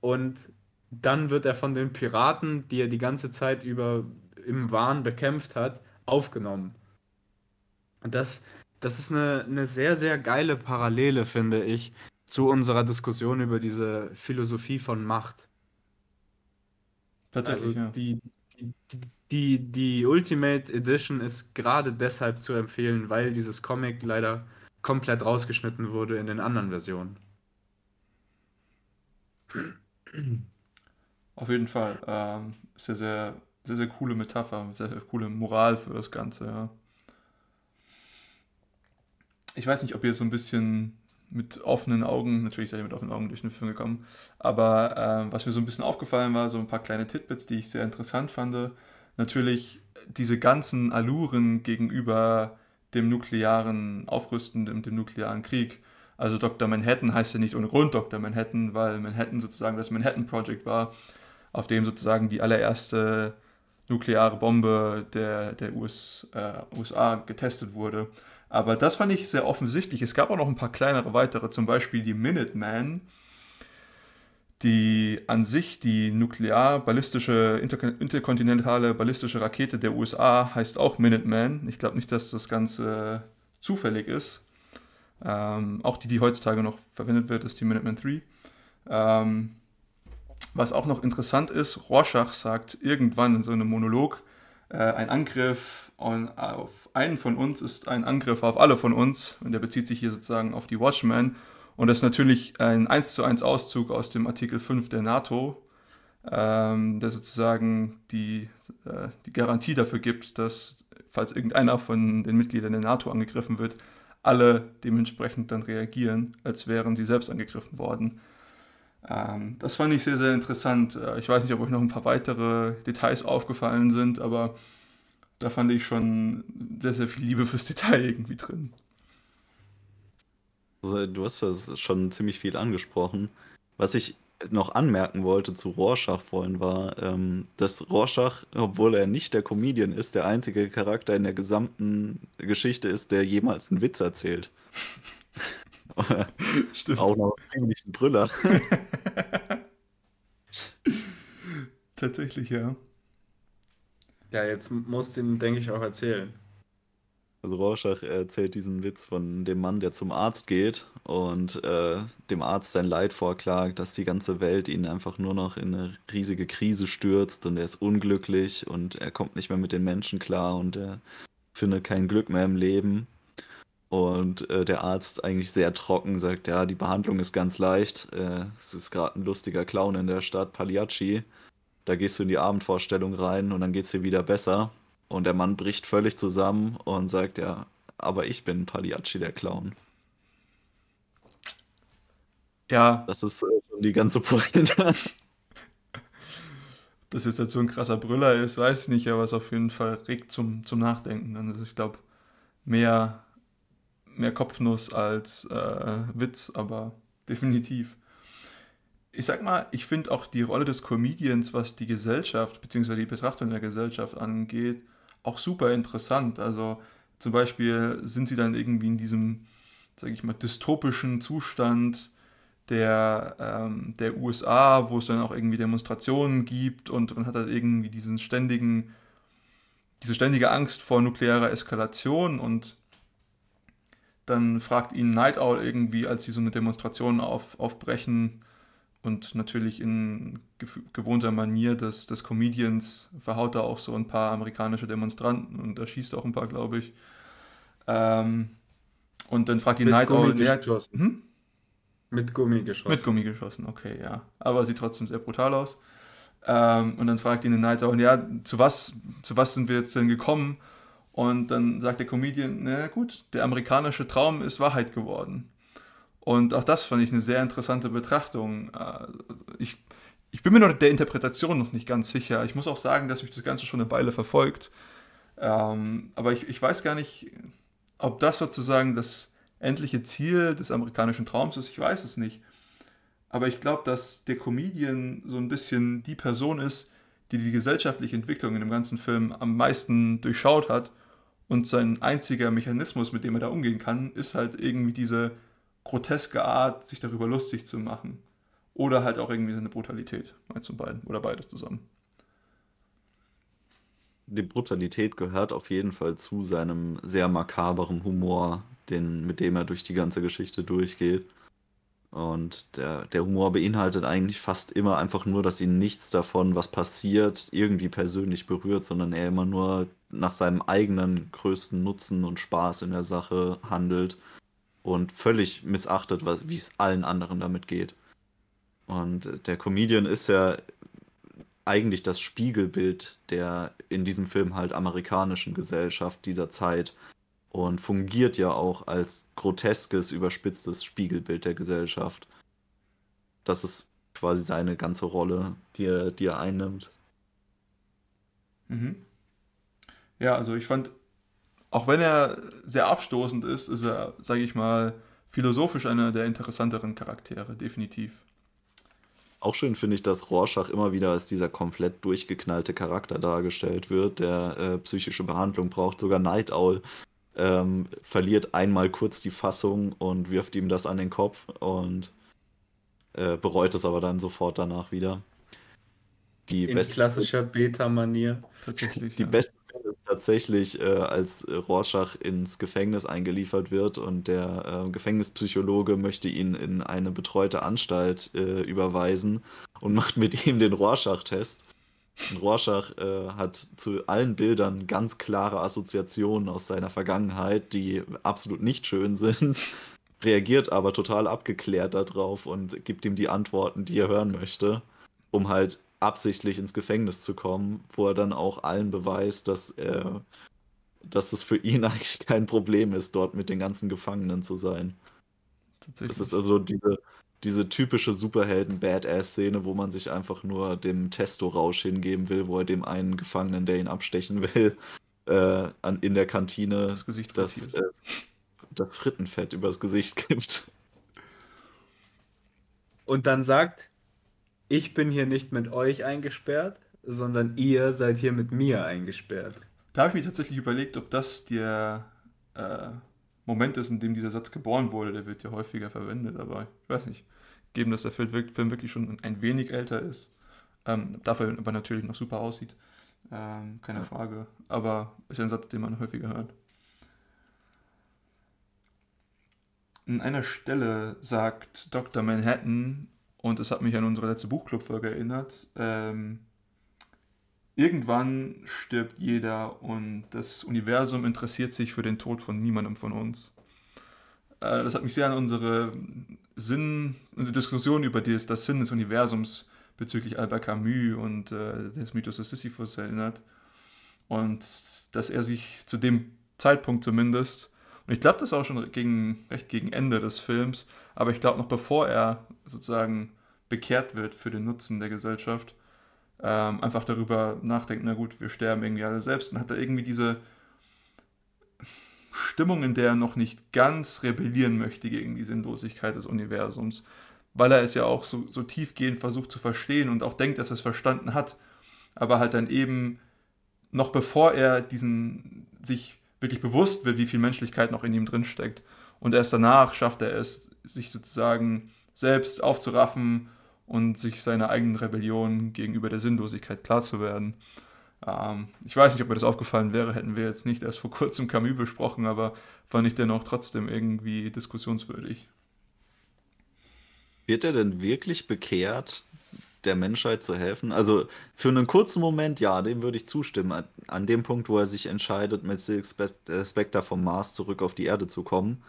und dann wird er von den Piraten, die er die ganze Zeit über im Wahn bekämpft hat, aufgenommen. Und das, das ist eine, eine sehr, sehr geile Parallele, finde ich, zu unserer Diskussion über diese Philosophie von Macht. Tatsächlich, also ja. die, die, die, die Ultimate Edition ist gerade deshalb zu empfehlen, weil dieses Comic leider komplett rausgeschnitten wurde in den anderen Versionen. Auf jeden Fall. Ähm, sehr, sehr, sehr, sehr coole Metapher, sehr, sehr coole Moral für das Ganze, ja ich weiß nicht, ob ihr so ein bisschen mit offenen Augen, natürlich seid ihr mit offenen Augen durch den Film gekommen, aber äh, was mir so ein bisschen aufgefallen war, so ein paar kleine Titbits, die ich sehr interessant fand. Natürlich diese ganzen Alluren gegenüber dem nuklearen Aufrüsten, dem, dem nuklearen Krieg. Also Dr. Manhattan heißt ja nicht ohne Grund Dr. Manhattan, weil Manhattan sozusagen das Manhattan Project war, auf dem sozusagen die allererste nukleare Bombe der, der US, äh, USA getestet wurde. Aber das fand ich sehr offensichtlich. Es gab auch noch ein paar kleinere weitere, zum Beispiel die Minutemen, die an sich die nuklear-ballistische, interkontinentale ballistische Rakete der USA heißt auch Minuteman. Ich glaube nicht, dass das Ganze zufällig ist. Ähm, auch die, die heutzutage noch verwendet wird, ist die Minuteman 3. Ähm, was auch noch interessant ist, Rorschach sagt irgendwann in so einem Monolog, äh, ein Angriff on, auf einen von uns ist ein Angriff auf alle von uns. Und der bezieht sich hier sozusagen auf die Watchmen. Und das ist natürlich ein 1 zu 1 Auszug aus dem Artikel 5 der NATO, ähm, der sozusagen die, äh, die Garantie dafür gibt, dass, falls irgendeiner von den Mitgliedern der NATO angegriffen wird, alle dementsprechend dann reagieren, als wären sie selbst angegriffen worden. Ähm, das fand ich sehr, sehr interessant. Äh, ich weiß nicht, ob euch noch ein paar weitere Details aufgefallen sind, aber da fand ich schon sehr, sehr viel Liebe fürs Detail irgendwie drin. Also, du hast ja schon ziemlich viel angesprochen. Was ich noch anmerken wollte zu Rorschach vorhin war, ähm, dass Rorschach, obwohl er nicht der Comedian ist, der einzige Charakter in der gesamten Geschichte ist, der jemals einen Witz erzählt. *laughs* Stimmt. Auch noch ziemlich ein Brüller. *laughs* Tatsächlich, ja. Ja, jetzt musst du ihn, denke ich, auch erzählen. Also Rorschach erzählt diesen Witz von dem Mann, der zum Arzt geht und äh, dem Arzt sein Leid vorklagt, dass die ganze Welt ihn einfach nur noch in eine riesige Krise stürzt und er ist unglücklich und er kommt nicht mehr mit den Menschen klar und er findet kein Glück mehr im Leben. Und äh, der Arzt eigentlich sehr trocken sagt, ja, die Behandlung ist ganz leicht. Äh, es ist gerade ein lustiger Clown in der Stadt, Pagliacci. Da gehst du in die Abendvorstellung rein und dann geht es dir wieder besser. Und der Mann bricht völlig zusammen und sagt, ja, aber ich bin Pagliacci, der Clown. Ja. Das ist äh, schon die ganze Pointe. *laughs* Dass jetzt halt so ein krasser Brüller ist, weiß ich nicht, aber es auf jeden Fall regt zum, zum Nachdenken. Also ich glaube, mehr, mehr Kopfnuss als äh, Witz, aber definitiv. Ich sag mal, ich finde auch die Rolle des Comedians, was die Gesellschaft bzw. die Betrachtung der Gesellschaft angeht, auch super interessant. Also zum Beispiel sind sie dann irgendwie in diesem, sage ich mal, dystopischen Zustand der, ähm, der USA, wo es dann auch irgendwie Demonstrationen gibt und man hat halt irgendwie diesen ständigen, diese ständige Angst vor nuklearer Eskalation und dann fragt ihn Night Owl irgendwie, als sie so eine Demonstration auf, aufbrechen, und natürlich in gewohnter Manier des, des Comedians verhaut er auch so ein paar amerikanische Demonstranten und erschießt auch ein paar, glaube ich. Ähm, und dann fragt ihn Night Owl. Hm? Mit Gummi geschossen. Mit Gummi geschossen, okay, ja. Aber sieht trotzdem sehr brutal aus. Ähm, und dann fragt ihn Night Owl, ja, zu was, zu was sind wir jetzt denn gekommen? Und dann sagt der Comedian, na gut, der amerikanische Traum ist Wahrheit geworden. Und auch das fand ich eine sehr interessante Betrachtung. Äh, ich, ich bin mir noch der Interpretation noch nicht ganz sicher. Ich muss auch sagen, dass mich das Ganze schon eine Weile verfolgt. Ähm, aber ich, ich weiß gar nicht, ob das sozusagen das endliche Ziel des amerikanischen Traums ist. Ich weiß es nicht. Aber ich glaube, dass der Comedian so ein bisschen die Person ist, die die gesellschaftliche Entwicklung in dem ganzen Film am meisten durchschaut hat. Und sein einziger Mechanismus, mit dem er da umgehen kann, ist halt irgendwie diese groteske Art, sich darüber lustig zu machen. Oder halt auch irgendwie seine Brutalität. Eins von beiden. Oder beides zusammen. Die Brutalität gehört auf jeden Fall zu seinem sehr makaberen Humor, den, mit dem er durch die ganze Geschichte durchgeht. Und der, der Humor beinhaltet eigentlich fast immer einfach nur, dass ihn nichts davon, was passiert, irgendwie persönlich berührt, sondern er immer nur nach seinem eigenen größten Nutzen und Spaß in der Sache handelt und völlig missachtet, wie es allen anderen damit geht. Und der Comedian ist ja eigentlich das Spiegelbild der in diesem Film halt amerikanischen Gesellschaft dieser Zeit und fungiert ja auch als groteskes, überspitztes Spiegelbild der Gesellschaft. Das ist quasi seine ganze Rolle, die er, die er einnimmt. Mhm. Ja, also ich fand auch wenn er sehr abstoßend ist, ist er, sage ich mal, philosophisch einer der interessanteren Charaktere, definitiv. Auch schön finde ich, dass Rorschach immer wieder als dieser komplett durchgeknallte Charakter dargestellt wird, der äh, psychische Behandlung braucht. Sogar Night Owl ähm, verliert einmal kurz die Fassung und wirft ihm das an den Kopf. Und äh, bereut es aber dann sofort danach wieder. Die In klassischer Beta-Manier. *laughs* Tatsächlich. Die ja. beste Szene tatsächlich, äh, als Rorschach ins Gefängnis eingeliefert wird und der äh, Gefängnispsychologe möchte ihn in eine betreute Anstalt äh, überweisen und macht mit ihm den Rorschach-Test. Rorschach äh, hat zu allen Bildern ganz klare Assoziationen aus seiner Vergangenheit, die absolut nicht schön sind, *laughs* reagiert aber total abgeklärt darauf und gibt ihm die Antworten, die er hören möchte, um halt absichtlich ins Gefängnis zu kommen, wo er dann auch allen beweist, dass er, dass es für ihn *laughs* eigentlich kein Problem ist, dort mit den ganzen Gefangenen zu sein. Das ist also diese, diese typische Superhelden-Badass-Szene, wo man sich einfach nur dem Testo-Rausch hingeben will, wo er dem einen Gefangenen, der ihn abstechen will, *laughs* äh, an, in der Kantine das, Gesicht das, äh, das Frittenfett übers Gesicht *laughs* gibt. Und dann sagt, ich bin hier nicht mit euch eingesperrt, sondern ihr seid hier mit mir eingesperrt. Da habe ich mir tatsächlich überlegt, ob das der äh, Moment ist, in dem dieser Satz geboren wurde. Der wird ja häufiger verwendet, aber ich weiß nicht. Geben, dass der Film wirklich schon ein wenig älter ist, ähm, dafür aber natürlich noch super aussieht. Ähm, keine ja. Frage. Aber ist ja ein Satz, den man häufiger hört. An einer Stelle sagt Dr. Manhattan und es hat mich an unsere letzte Buchclub-Folge erinnert. Ähm, irgendwann stirbt jeder und das Universum interessiert sich für den Tod von niemandem von uns. Äh, das hat mich sehr an unsere Sinn, Diskussion über das, das Sinn des Universums bezüglich Albert Camus und äh, des Mythos des Sisyphus erinnert. Und dass er sich zu dem Zeitpunkt zumindest, und ich glaube, das auch schon gegen, recht gegen Ende des Films, aber ich glaube noch bevor er sozusagen bekehrt wird für den Nutzen der Gesellschaft, ähm, einfach darüber nachdenkt, na gut, wir sterben irgendwie alle selbst und hat da irgendwie diese Stimmung, in der er noch nicht ganz rebellieren möchte gegen die Sinnlosigkeit des Universums, weil er es ja auch so, so tiefgehend versucht zu verstehen und auch denkt, dass er es verstanden hat, aber halt dann eben noch bevor er diesen sich wirklich bewusst wird, wie viel Menschlichkeit noch in ihm drinsteckt. Und erst danach schafft er es, sich sozusagen selbst aufzuraffen und sich seiner eigenen Rebellion gegenüber der Sinnlosigkeit klar zu werden. Ähm, ich weiß nicht, ob mir das aufgefallen wäre, hätten wir jetzt nicht erst vor kurzem Camus besprochen, aber fand ich dennoch trotzdem irgendwie diskussionswürdig. Wird er denn wirklich bekehrt, der Menschheit zu helfen? Also für einen kurzen Moment, ja, dem würde ich zustimmen. An dem Punkt, wo er sich entscheidet, mit Silk äh, Spectre vom Mars zurück auf die Erde zu kommen.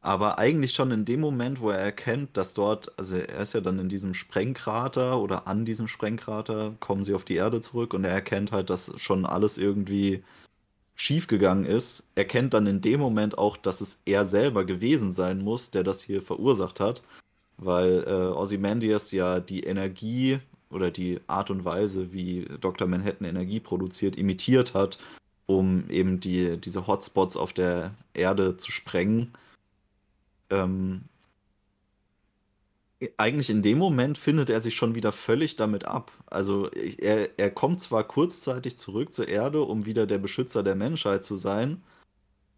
Aber eigentlich schon in dem Moment, wo er erkennt, dass dort, also er ist ja dann in diesem Sprengkrater oder an diesem Sprengkrater, kommen sie auf die Erde zurück und er erkennt halt, dass schon alles irgendwie schiefgegangen ist. Er kennt dann in dem Moment auch, dass es er selber gewesen sein muss, der das hier verursacht hat weil äh, Ozymandias ja die Energie oder die Art und Weise, wie Dr. Manhattan Energie produziert, imitiert hat, um eben die, diese Hotspots auf der Erde zu sprengen. Ähm, eigentlich in dem Moment findet er sich schon wieder völlig damit ab. Also er, er kommt zwar kurzzeitig zurück zur Erde, um wieder der Beschützer der Menschheit zu sein,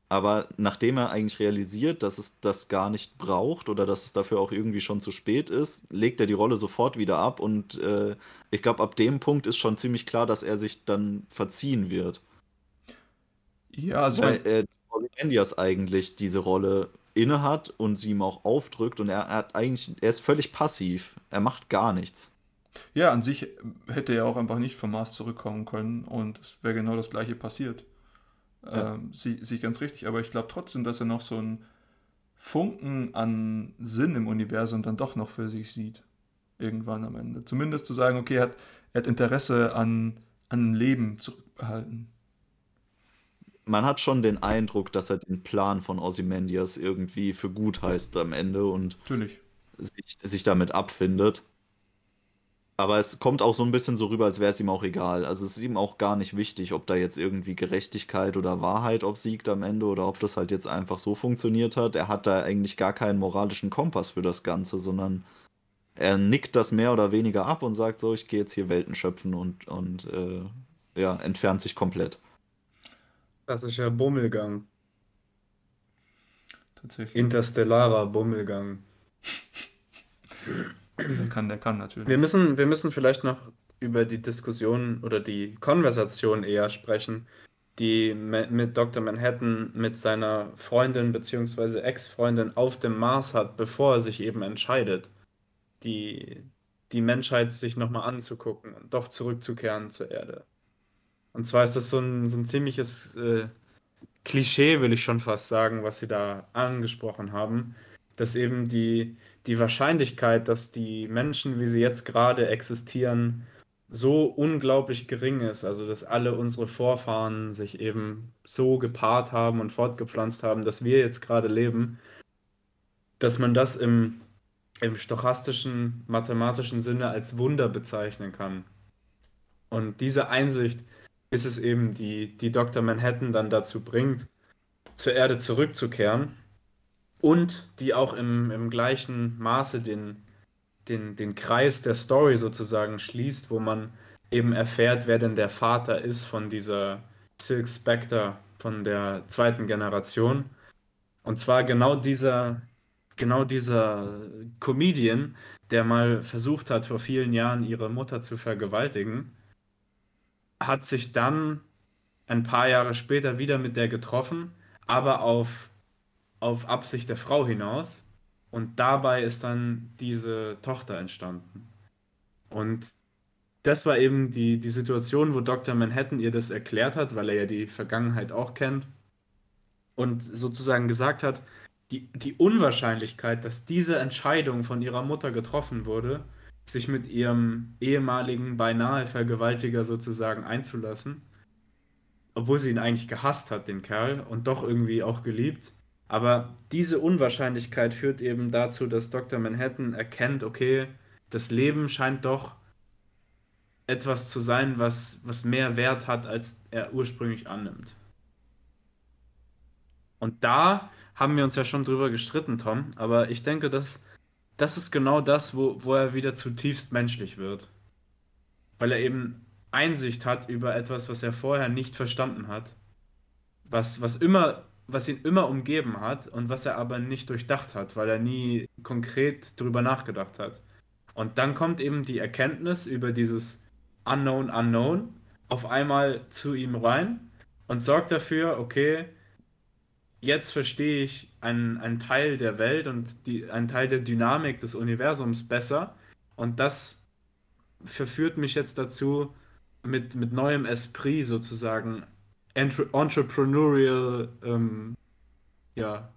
aber nachdem er eigentlich realisiert, dass es das gar nicht braucht oder dass es dafür auch irgendwie schon zu spät ist, legt er die Rolle sofort wieder ab. Und äh, ich glaube, ab dem Punkt ist schon ziemlich klar, dass er sich dann verziehen wird. Ja, also. Weil äh, Ozymandias eigentlich diese Rolle innehat und sie ihm auch aufdrückt und er, er, hat eigentlich, er ist völlig passiv. Er macht gar nichts. Ja, an sich hätte er auch einfach nicht vom Mars zurückkommen können und es wäre genau das gleiche passiert. Ja. Ähm, sie, ganz richtig, aber ich glaube trotzdem, dass er noch so einen Funken an Sinn im Universum dann doch noch für sich sieht. Irgendwann am Ende. Zumindest zu sagen, okay, er hat, er hat Interesse an, an Leben zurückbehalten. Man hat schon den Eindruck, dass er den Plan von Ozymandias irgendwie für gut heißt am Ende und. Sich, sich damit abfindet. Aber es kommt auch so ein bisschen so rüber, als wäre es ihm auch egal. Also es ist ihm auch gar nicht wichtig, ob da jetzt irgendwie Gerechtigkeit oder Wahrheit obsiegt am Ende oder ob das halt jetzt einfach so funktioniert hat. Er hat da eigentlich gar keinen moralischen Kompass für das Ganze, sondern er nickt das mehr oder weniger ab und sagt so, ich gehe jetzt hier Welten schöpfen und, und äh, ja, entfernt sich komplett. Das ist ja Bummelgang. Tatsächlich. Interstellarer Bummelgang. *laughs* Wer kann, der kann natürlich. Wir müssen, wir müssen vielleicht noch über die Diskussion oder die Konversation eher sprechen, die mit Dr. Manhattan mit seiner Freundin bzw. Ex-Freundin auf dem Mars hat, bevor er sich eben entscheidet, die, die Menschheit sich nochmal anzugucken und doch zurückzukehren zur Erde. Und zwar ist das so ein, so ein ziemliches äh, Klischee, will ich schon fast sagen, was sie da angesprochen haben, dass eben die, die Wahrscheinlichkeit, dass die Menschen, wie sie jetzt gerade existieren, so unglaublich gering ist, also dass alle unsere Vorfahren sich eben so gepaart haben und fortgepflanzt haben, dass wir jetzt gerade leben, dass man das im, im stochastischen, mathematischen Sinne als Wunder bezeichnen kann. Und diese Einsicht ist es eben, die, die Dr. Manhattan dann dazu bringt, zur Erde zurückzukehren und die auch im, im gleichen Maße den, den, den Kreis der Story sozusagen schließt, wo man eben erfährt, wer denn der Vater ist von dieser Silk Spectre von der zweiten Generation. Und zwar genau dieser, genau dieser Comedian, der mal versucht hat, vor vielen Jahren ihre Mutter zu vergewaltigen, hat sich dann ein paar Jahre später wieder mit der getroffen, aber auf, auf Absicht der Frau hinaus. Und dabei ist dann diese Tochter entstanden. Und das war eben die, die Situation, wo Dr. Manhattan ihr das erklärt hat, weil er ja die Vergangenheit auch kennt. Und sozusagen gesagt hat, die, die Unwahrscheinlichkeit, dass diese Entscheidung von ihrer Mutter getroffen wurde, sich mit ihrem ehemaligen beinahe Vergewaltiger sozusagen einzulassen, obwohl sie ihn eigentlich gehasst hat, den Kerl, und doch irgendwie auch geliebt, aber diese Unwahrscheinlichkeit führt eben dazu, dass Dr. Manhattan erkennt, okay, das Leben scheint doch etwas zu sein, was, was mehr Wert hat, als er ursprünglich annimmt. Und da haben wir uns ja schon drüber gestritten, Tom, aber ich denke, dass das ist genau das, wo, wo er wieder zutiefst menschlich wird. Weil er eben Einsicht hat über etwas, was er vorher nicht verstanden hat. Was, was immer was ihn immer umgeben hat und was er aber nicht durchdacht hat, weil er nie konkret drüber nachgedacht hat. Und dann kommt eben die Erkenntnis über dieses Unknown Unknown auf einmal zu ihm rein und sorgt dafür, okay, jetzt verstehe ich einen, einen Teil der Welt und die, einen Teil der Dynamik des Universums besser. Und das verführt mich jetzt dazu, mit, mit neuem Esprit sozusagen Entrepreneurial, ähm, ja,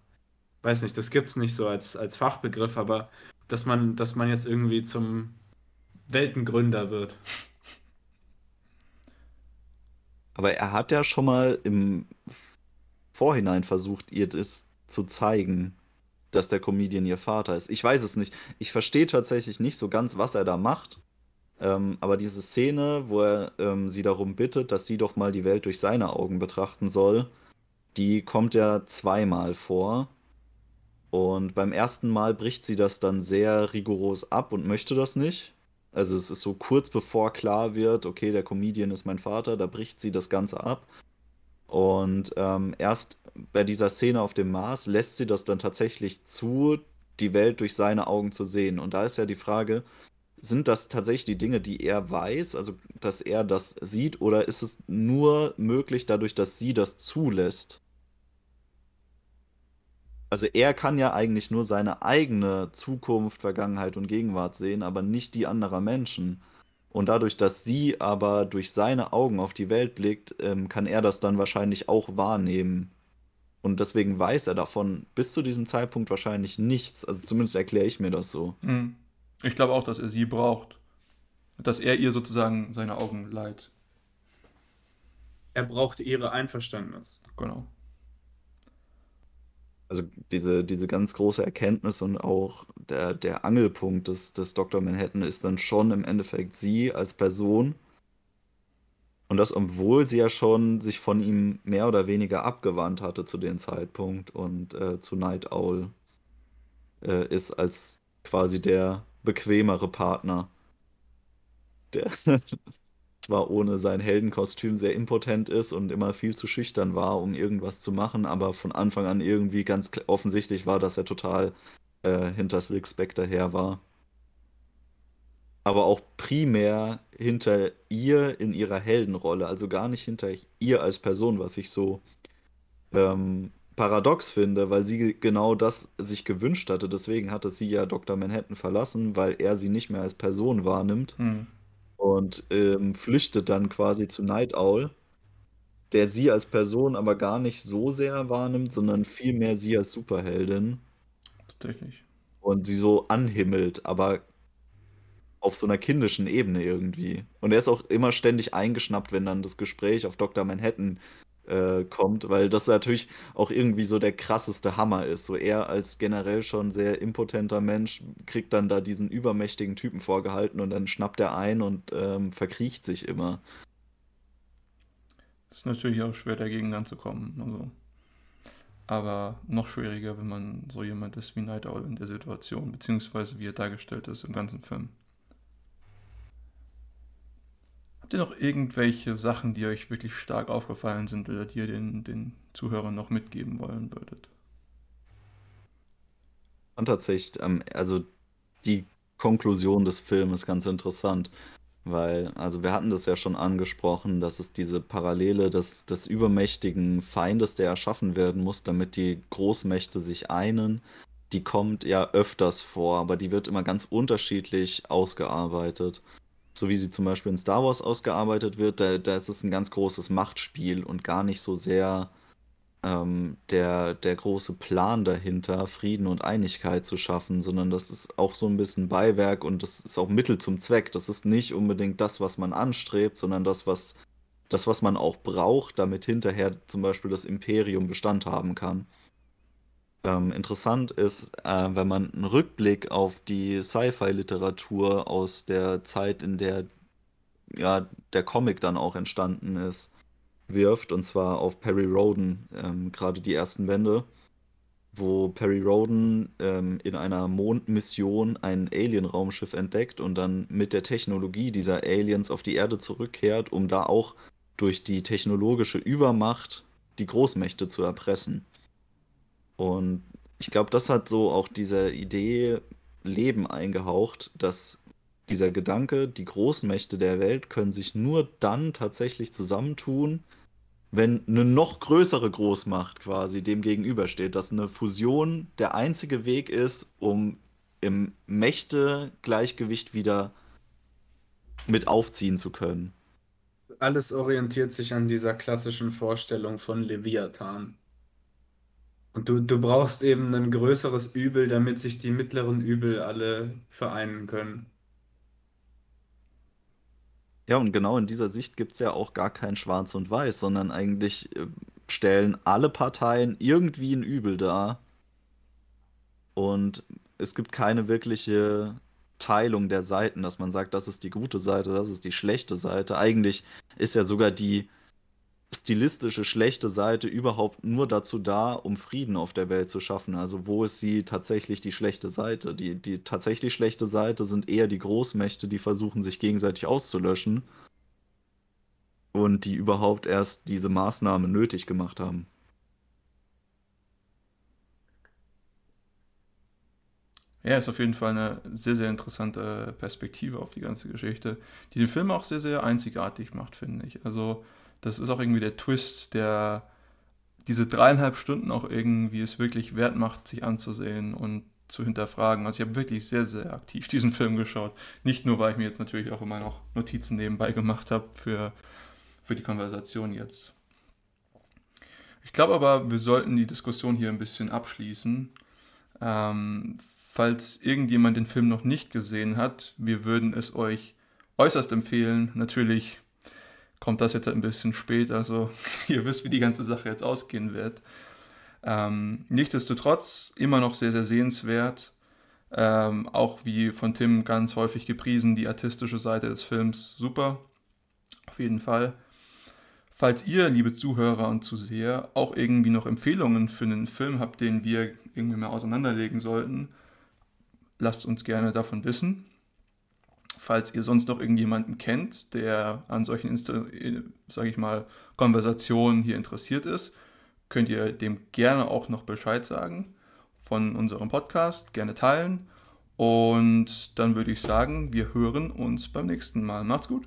weiß nicht, das gibt es nicht so als, als Fachbegriff, aber dass man, dass man jetzt irgendwie zum Weltengründer wird. Aber er hat ja schon mal im Vorhinein versucht, ihr das zu zeigen, dass der Comedian ihr Vater ist. Ich weiß es nicht. Ich verstehe tatsächlich nicht so ganz, was er da macht. Ähm, aber diese Szene, wo er ähm, sie darum bittet, dass sie doch mal die Welt durch seine Augen betrachten soll, die kommt ja zweimal vor. Und beim ersten Mal bricht sie das dann sehr rigoros ab und möchte das nicht. Also es ist so kurz bevor klar wird, okay, der Comedian ist mein Vater, da bricht sie das Ganze ab. Und ähm, erst bei dieser Szene auf dem Mars lässt sie das dann tatsächlich zu, die Welt durch seine Augen zu sehen. Und da ist ja die Frage, sind das tatsächlich die Dinge, die er weiß, also dass er das sieht, oder ist es nur möglich dadurch, dass sie das zulässt? Also er kann ja eigentlich nur seine eigene Zukunft, Vergangenheit und Gegenwart sehen, aber nicht die anderer Menschen. Und dadurch, dass sie aber durch seine Augen auf die Welt blickt, ähm, kann er das dann wahrscheinlich auch wahrnehmen. Und deswegen weiß er davon bis zu diesem Zeitpunkt wahrscheinlich nichts. Also zumindest erkläre ich mir das so. Mhm. Ich glaube auch, dass er sie braucht. Dass er ihr sozusagen seine Augen leiht. Er braucht ihre Einverständnis. Genau. Also diese, diese ganz große Erkenntnis und auch der, der Angelpunkt des, des Dr. Manhattan ist dann schon im Endeffekt sie als Person. Und das, obwohl sie ja schon sich von ihm mehr oder weniger abgewandt hatte zu dem Zeitpunkt und äh, zu Night Owl äh, ist als quasi der bequemere Partner. Der *laughs* zwar ohne sein Heldenkostüm sehr impotent ist und immer viel zu schüchtern war, um irgendwas zu machen, aber von Anfang an irgendwie ganz offensichtlich war, dass er total äh, hinter Silk Spectre her war. aber auch primär hinter ihr in ihrer Heldenrolle, also gar nicht hinter ihr als Person, was ich so ähm, paradox finde, weil sie genau das sich gewünscht hatte. Deswegen hatte sie ja Dr. Manhattan verlassen, weil er sie nicht mehr als Person wahrnimmt Hm. und ähm, flüchtet dann quasi zu Night Owl, der sie als Person aber gar nicht so sehr wahrnimmt, sondern vielmehr sie als Superheldin Tatsächlich. und sie so anhimmelt, aber auf so einer kindischen Ebene irgendwie. Und er ist auch immer ständig eingeschnappt, wenn dann das Gespräch auf Dr. Manhattan äh, kommt, weil das natürlich auch irgendwie so der krasseste Hammer ist. So er als generell schon sehr impotenter Mensch kriegt dann da diesen übermächtigen Typen vorgehalten und dann schnappt er ein und ähm, verkriecht sich immer. Ist natürlich auch schwer dagegen anzukommen. Also. Aber noch schwieriger, wenn man so jemand ist wie Night Owl in der Situation, beziehungsweise wie er dargestellt ist im ganzen Film. Habt ihr noch irgendwelche Sachen, die euch wirklich stark aufgefallen sind oder die ihr den, den Zuhörern noch mitgeben wollen würdet? Und tatsächlich, also die Konklusion des Films ist ganz interessant, weil, also wir hatten das ja schon angesprochen, dass es diese Parallele des, des übermächtigen Feindes, der erschaffen werden muss, damit die Großmächte sich einen, die kommt ja öfters vor, aber die wird immer ganz unterschiedlich ausgearbeitet. So wie sie zum Beispiel in Star Wars ausgearbeitet wird, da, da ist es ein ganz großes Machtspiel und gar nicht so sehr ähm, der, der große Plan dahinter, Frieden und Einigkeit zu schaffen, sondern das ist auch so ein bisschen Beiwerk und das ist auch Mittel zum Zweck. Das ist nicht unbedingt das, was man anstrebt, sondern das, was, das, was man auch braucht, damit hinterher zum Beispiel das Imperium Bestand haben kann. Ähm, interessant ist, äh, wenn man einen Rückblick auf die Sci-Fi-Literatur aus der Zeit, in der ja, der Comic dann auch entstanden ist, wirft, und zwar auf Perry Rhodan, ähm, gerade die ersten Bände, wo Perry Rhodan ähm, in einer Mondmission ein Alien-Raumschiff entdeckt und dann mit der Technologie dieser Aliens auf die Erde zurückkehrt, um da auch durch die technologische Übermacht die Großmächte zu erpressen. Und ich glaube, das hat so auch dieser Idee Leben eingehaucht, dass dieser Gedanke, die Großmächte der Welt können sich nur dann tatsächlich zusammentun, wenn eine noch größere Großmacht quasi dem gegenübersteht, dass eine Fusion der einzige Weg ist, um im Mächte-Gleichgewicht wieder mit aufziehen zu können. Alles orientiert sich an dieser klassischen Vorstellung von Leviathan. Und du, du brauchst eben ein größeres Übel, damit sich die mittleren Übel alle vereinen können. Ja, und genau in dieser Sicht gibt es ja auch gar kein Schwarz und Weiß, sondern eigentlich äh, stellen alle Parteien irgendwie ein Übel dar. Und es gibt keine wirkliche Teilung der Seiten, dass man sagt, das ist die gute Seite, das ist die schlechte Seite. Eigentlich ist ja sogar die stilistische schlechte Seite überhaupt nur dazu da, um Frieden auf der Welt zu schaffen. Also wo ist sie tatsächlich die schlechte Seite? Die, die tatsächlich schlechte Seite sind eher die Großmächte, die versuchen, sich gegenseitig auszulöschen und die überhaupt erst diese Maßnahme nötig gemacht haben. Ja, ist auf jeden Fall eine sehr, sehr interessante Perspektive auf die ganze Geschichte, die den Film auch sehr, sehr einzigartig macht, finde ich. Also das ist auch irgendwie der Twist, der diese dreieinhalb Stunden auch irgendwie es wirklich wert macht, sich anzusehen und zu hinterfragen. Also ich habe wirklich sehr, sehr aktiv *laughs* diesen Film geschaut. Nicht nur, weil ich mir jetzt natürlich auch immer noch Notizen nebenbei gemacht habe für, für die Konversation jetzt. Ich glaube aber, wir sollten die Diskussion hier ein bisschen abschließen. Ähm, falls irgendjemand den Film noch nicht gesehen hat, wir würden es euch äußerst empfehlen. Natürlich kommt das jetzt ein bisschen spät, also *laughs* ihr wisst, wie die ganze Sache jetzt ausgehen wird. Ähm, nichtsdestotrotz immer noch sehr, sehr sehenswert. Ähm, auch wie von Tim ganz häufig gepriesen, die artistische Seite des Films super. Auf jeden Fall. Falls ihr, liebe Zuhörer und Zuseher, auch irgendwie noch Empfehlungen für einen Film habt, den wir irgendwie mal auseinanderlegen sollten, lasst uns gerne davon wissen. Falls ihr sonst noch irgendjemanden kennt, der an solchen, sage ich mal, Konversationen hier interessiert ist, könnt ihr dem gerne auch noch Bescheid sagen von unserem Podcast, gerne teilen. Und dann würde ich sagen, wir hören uns beim nächsten Mal. Macht's gut.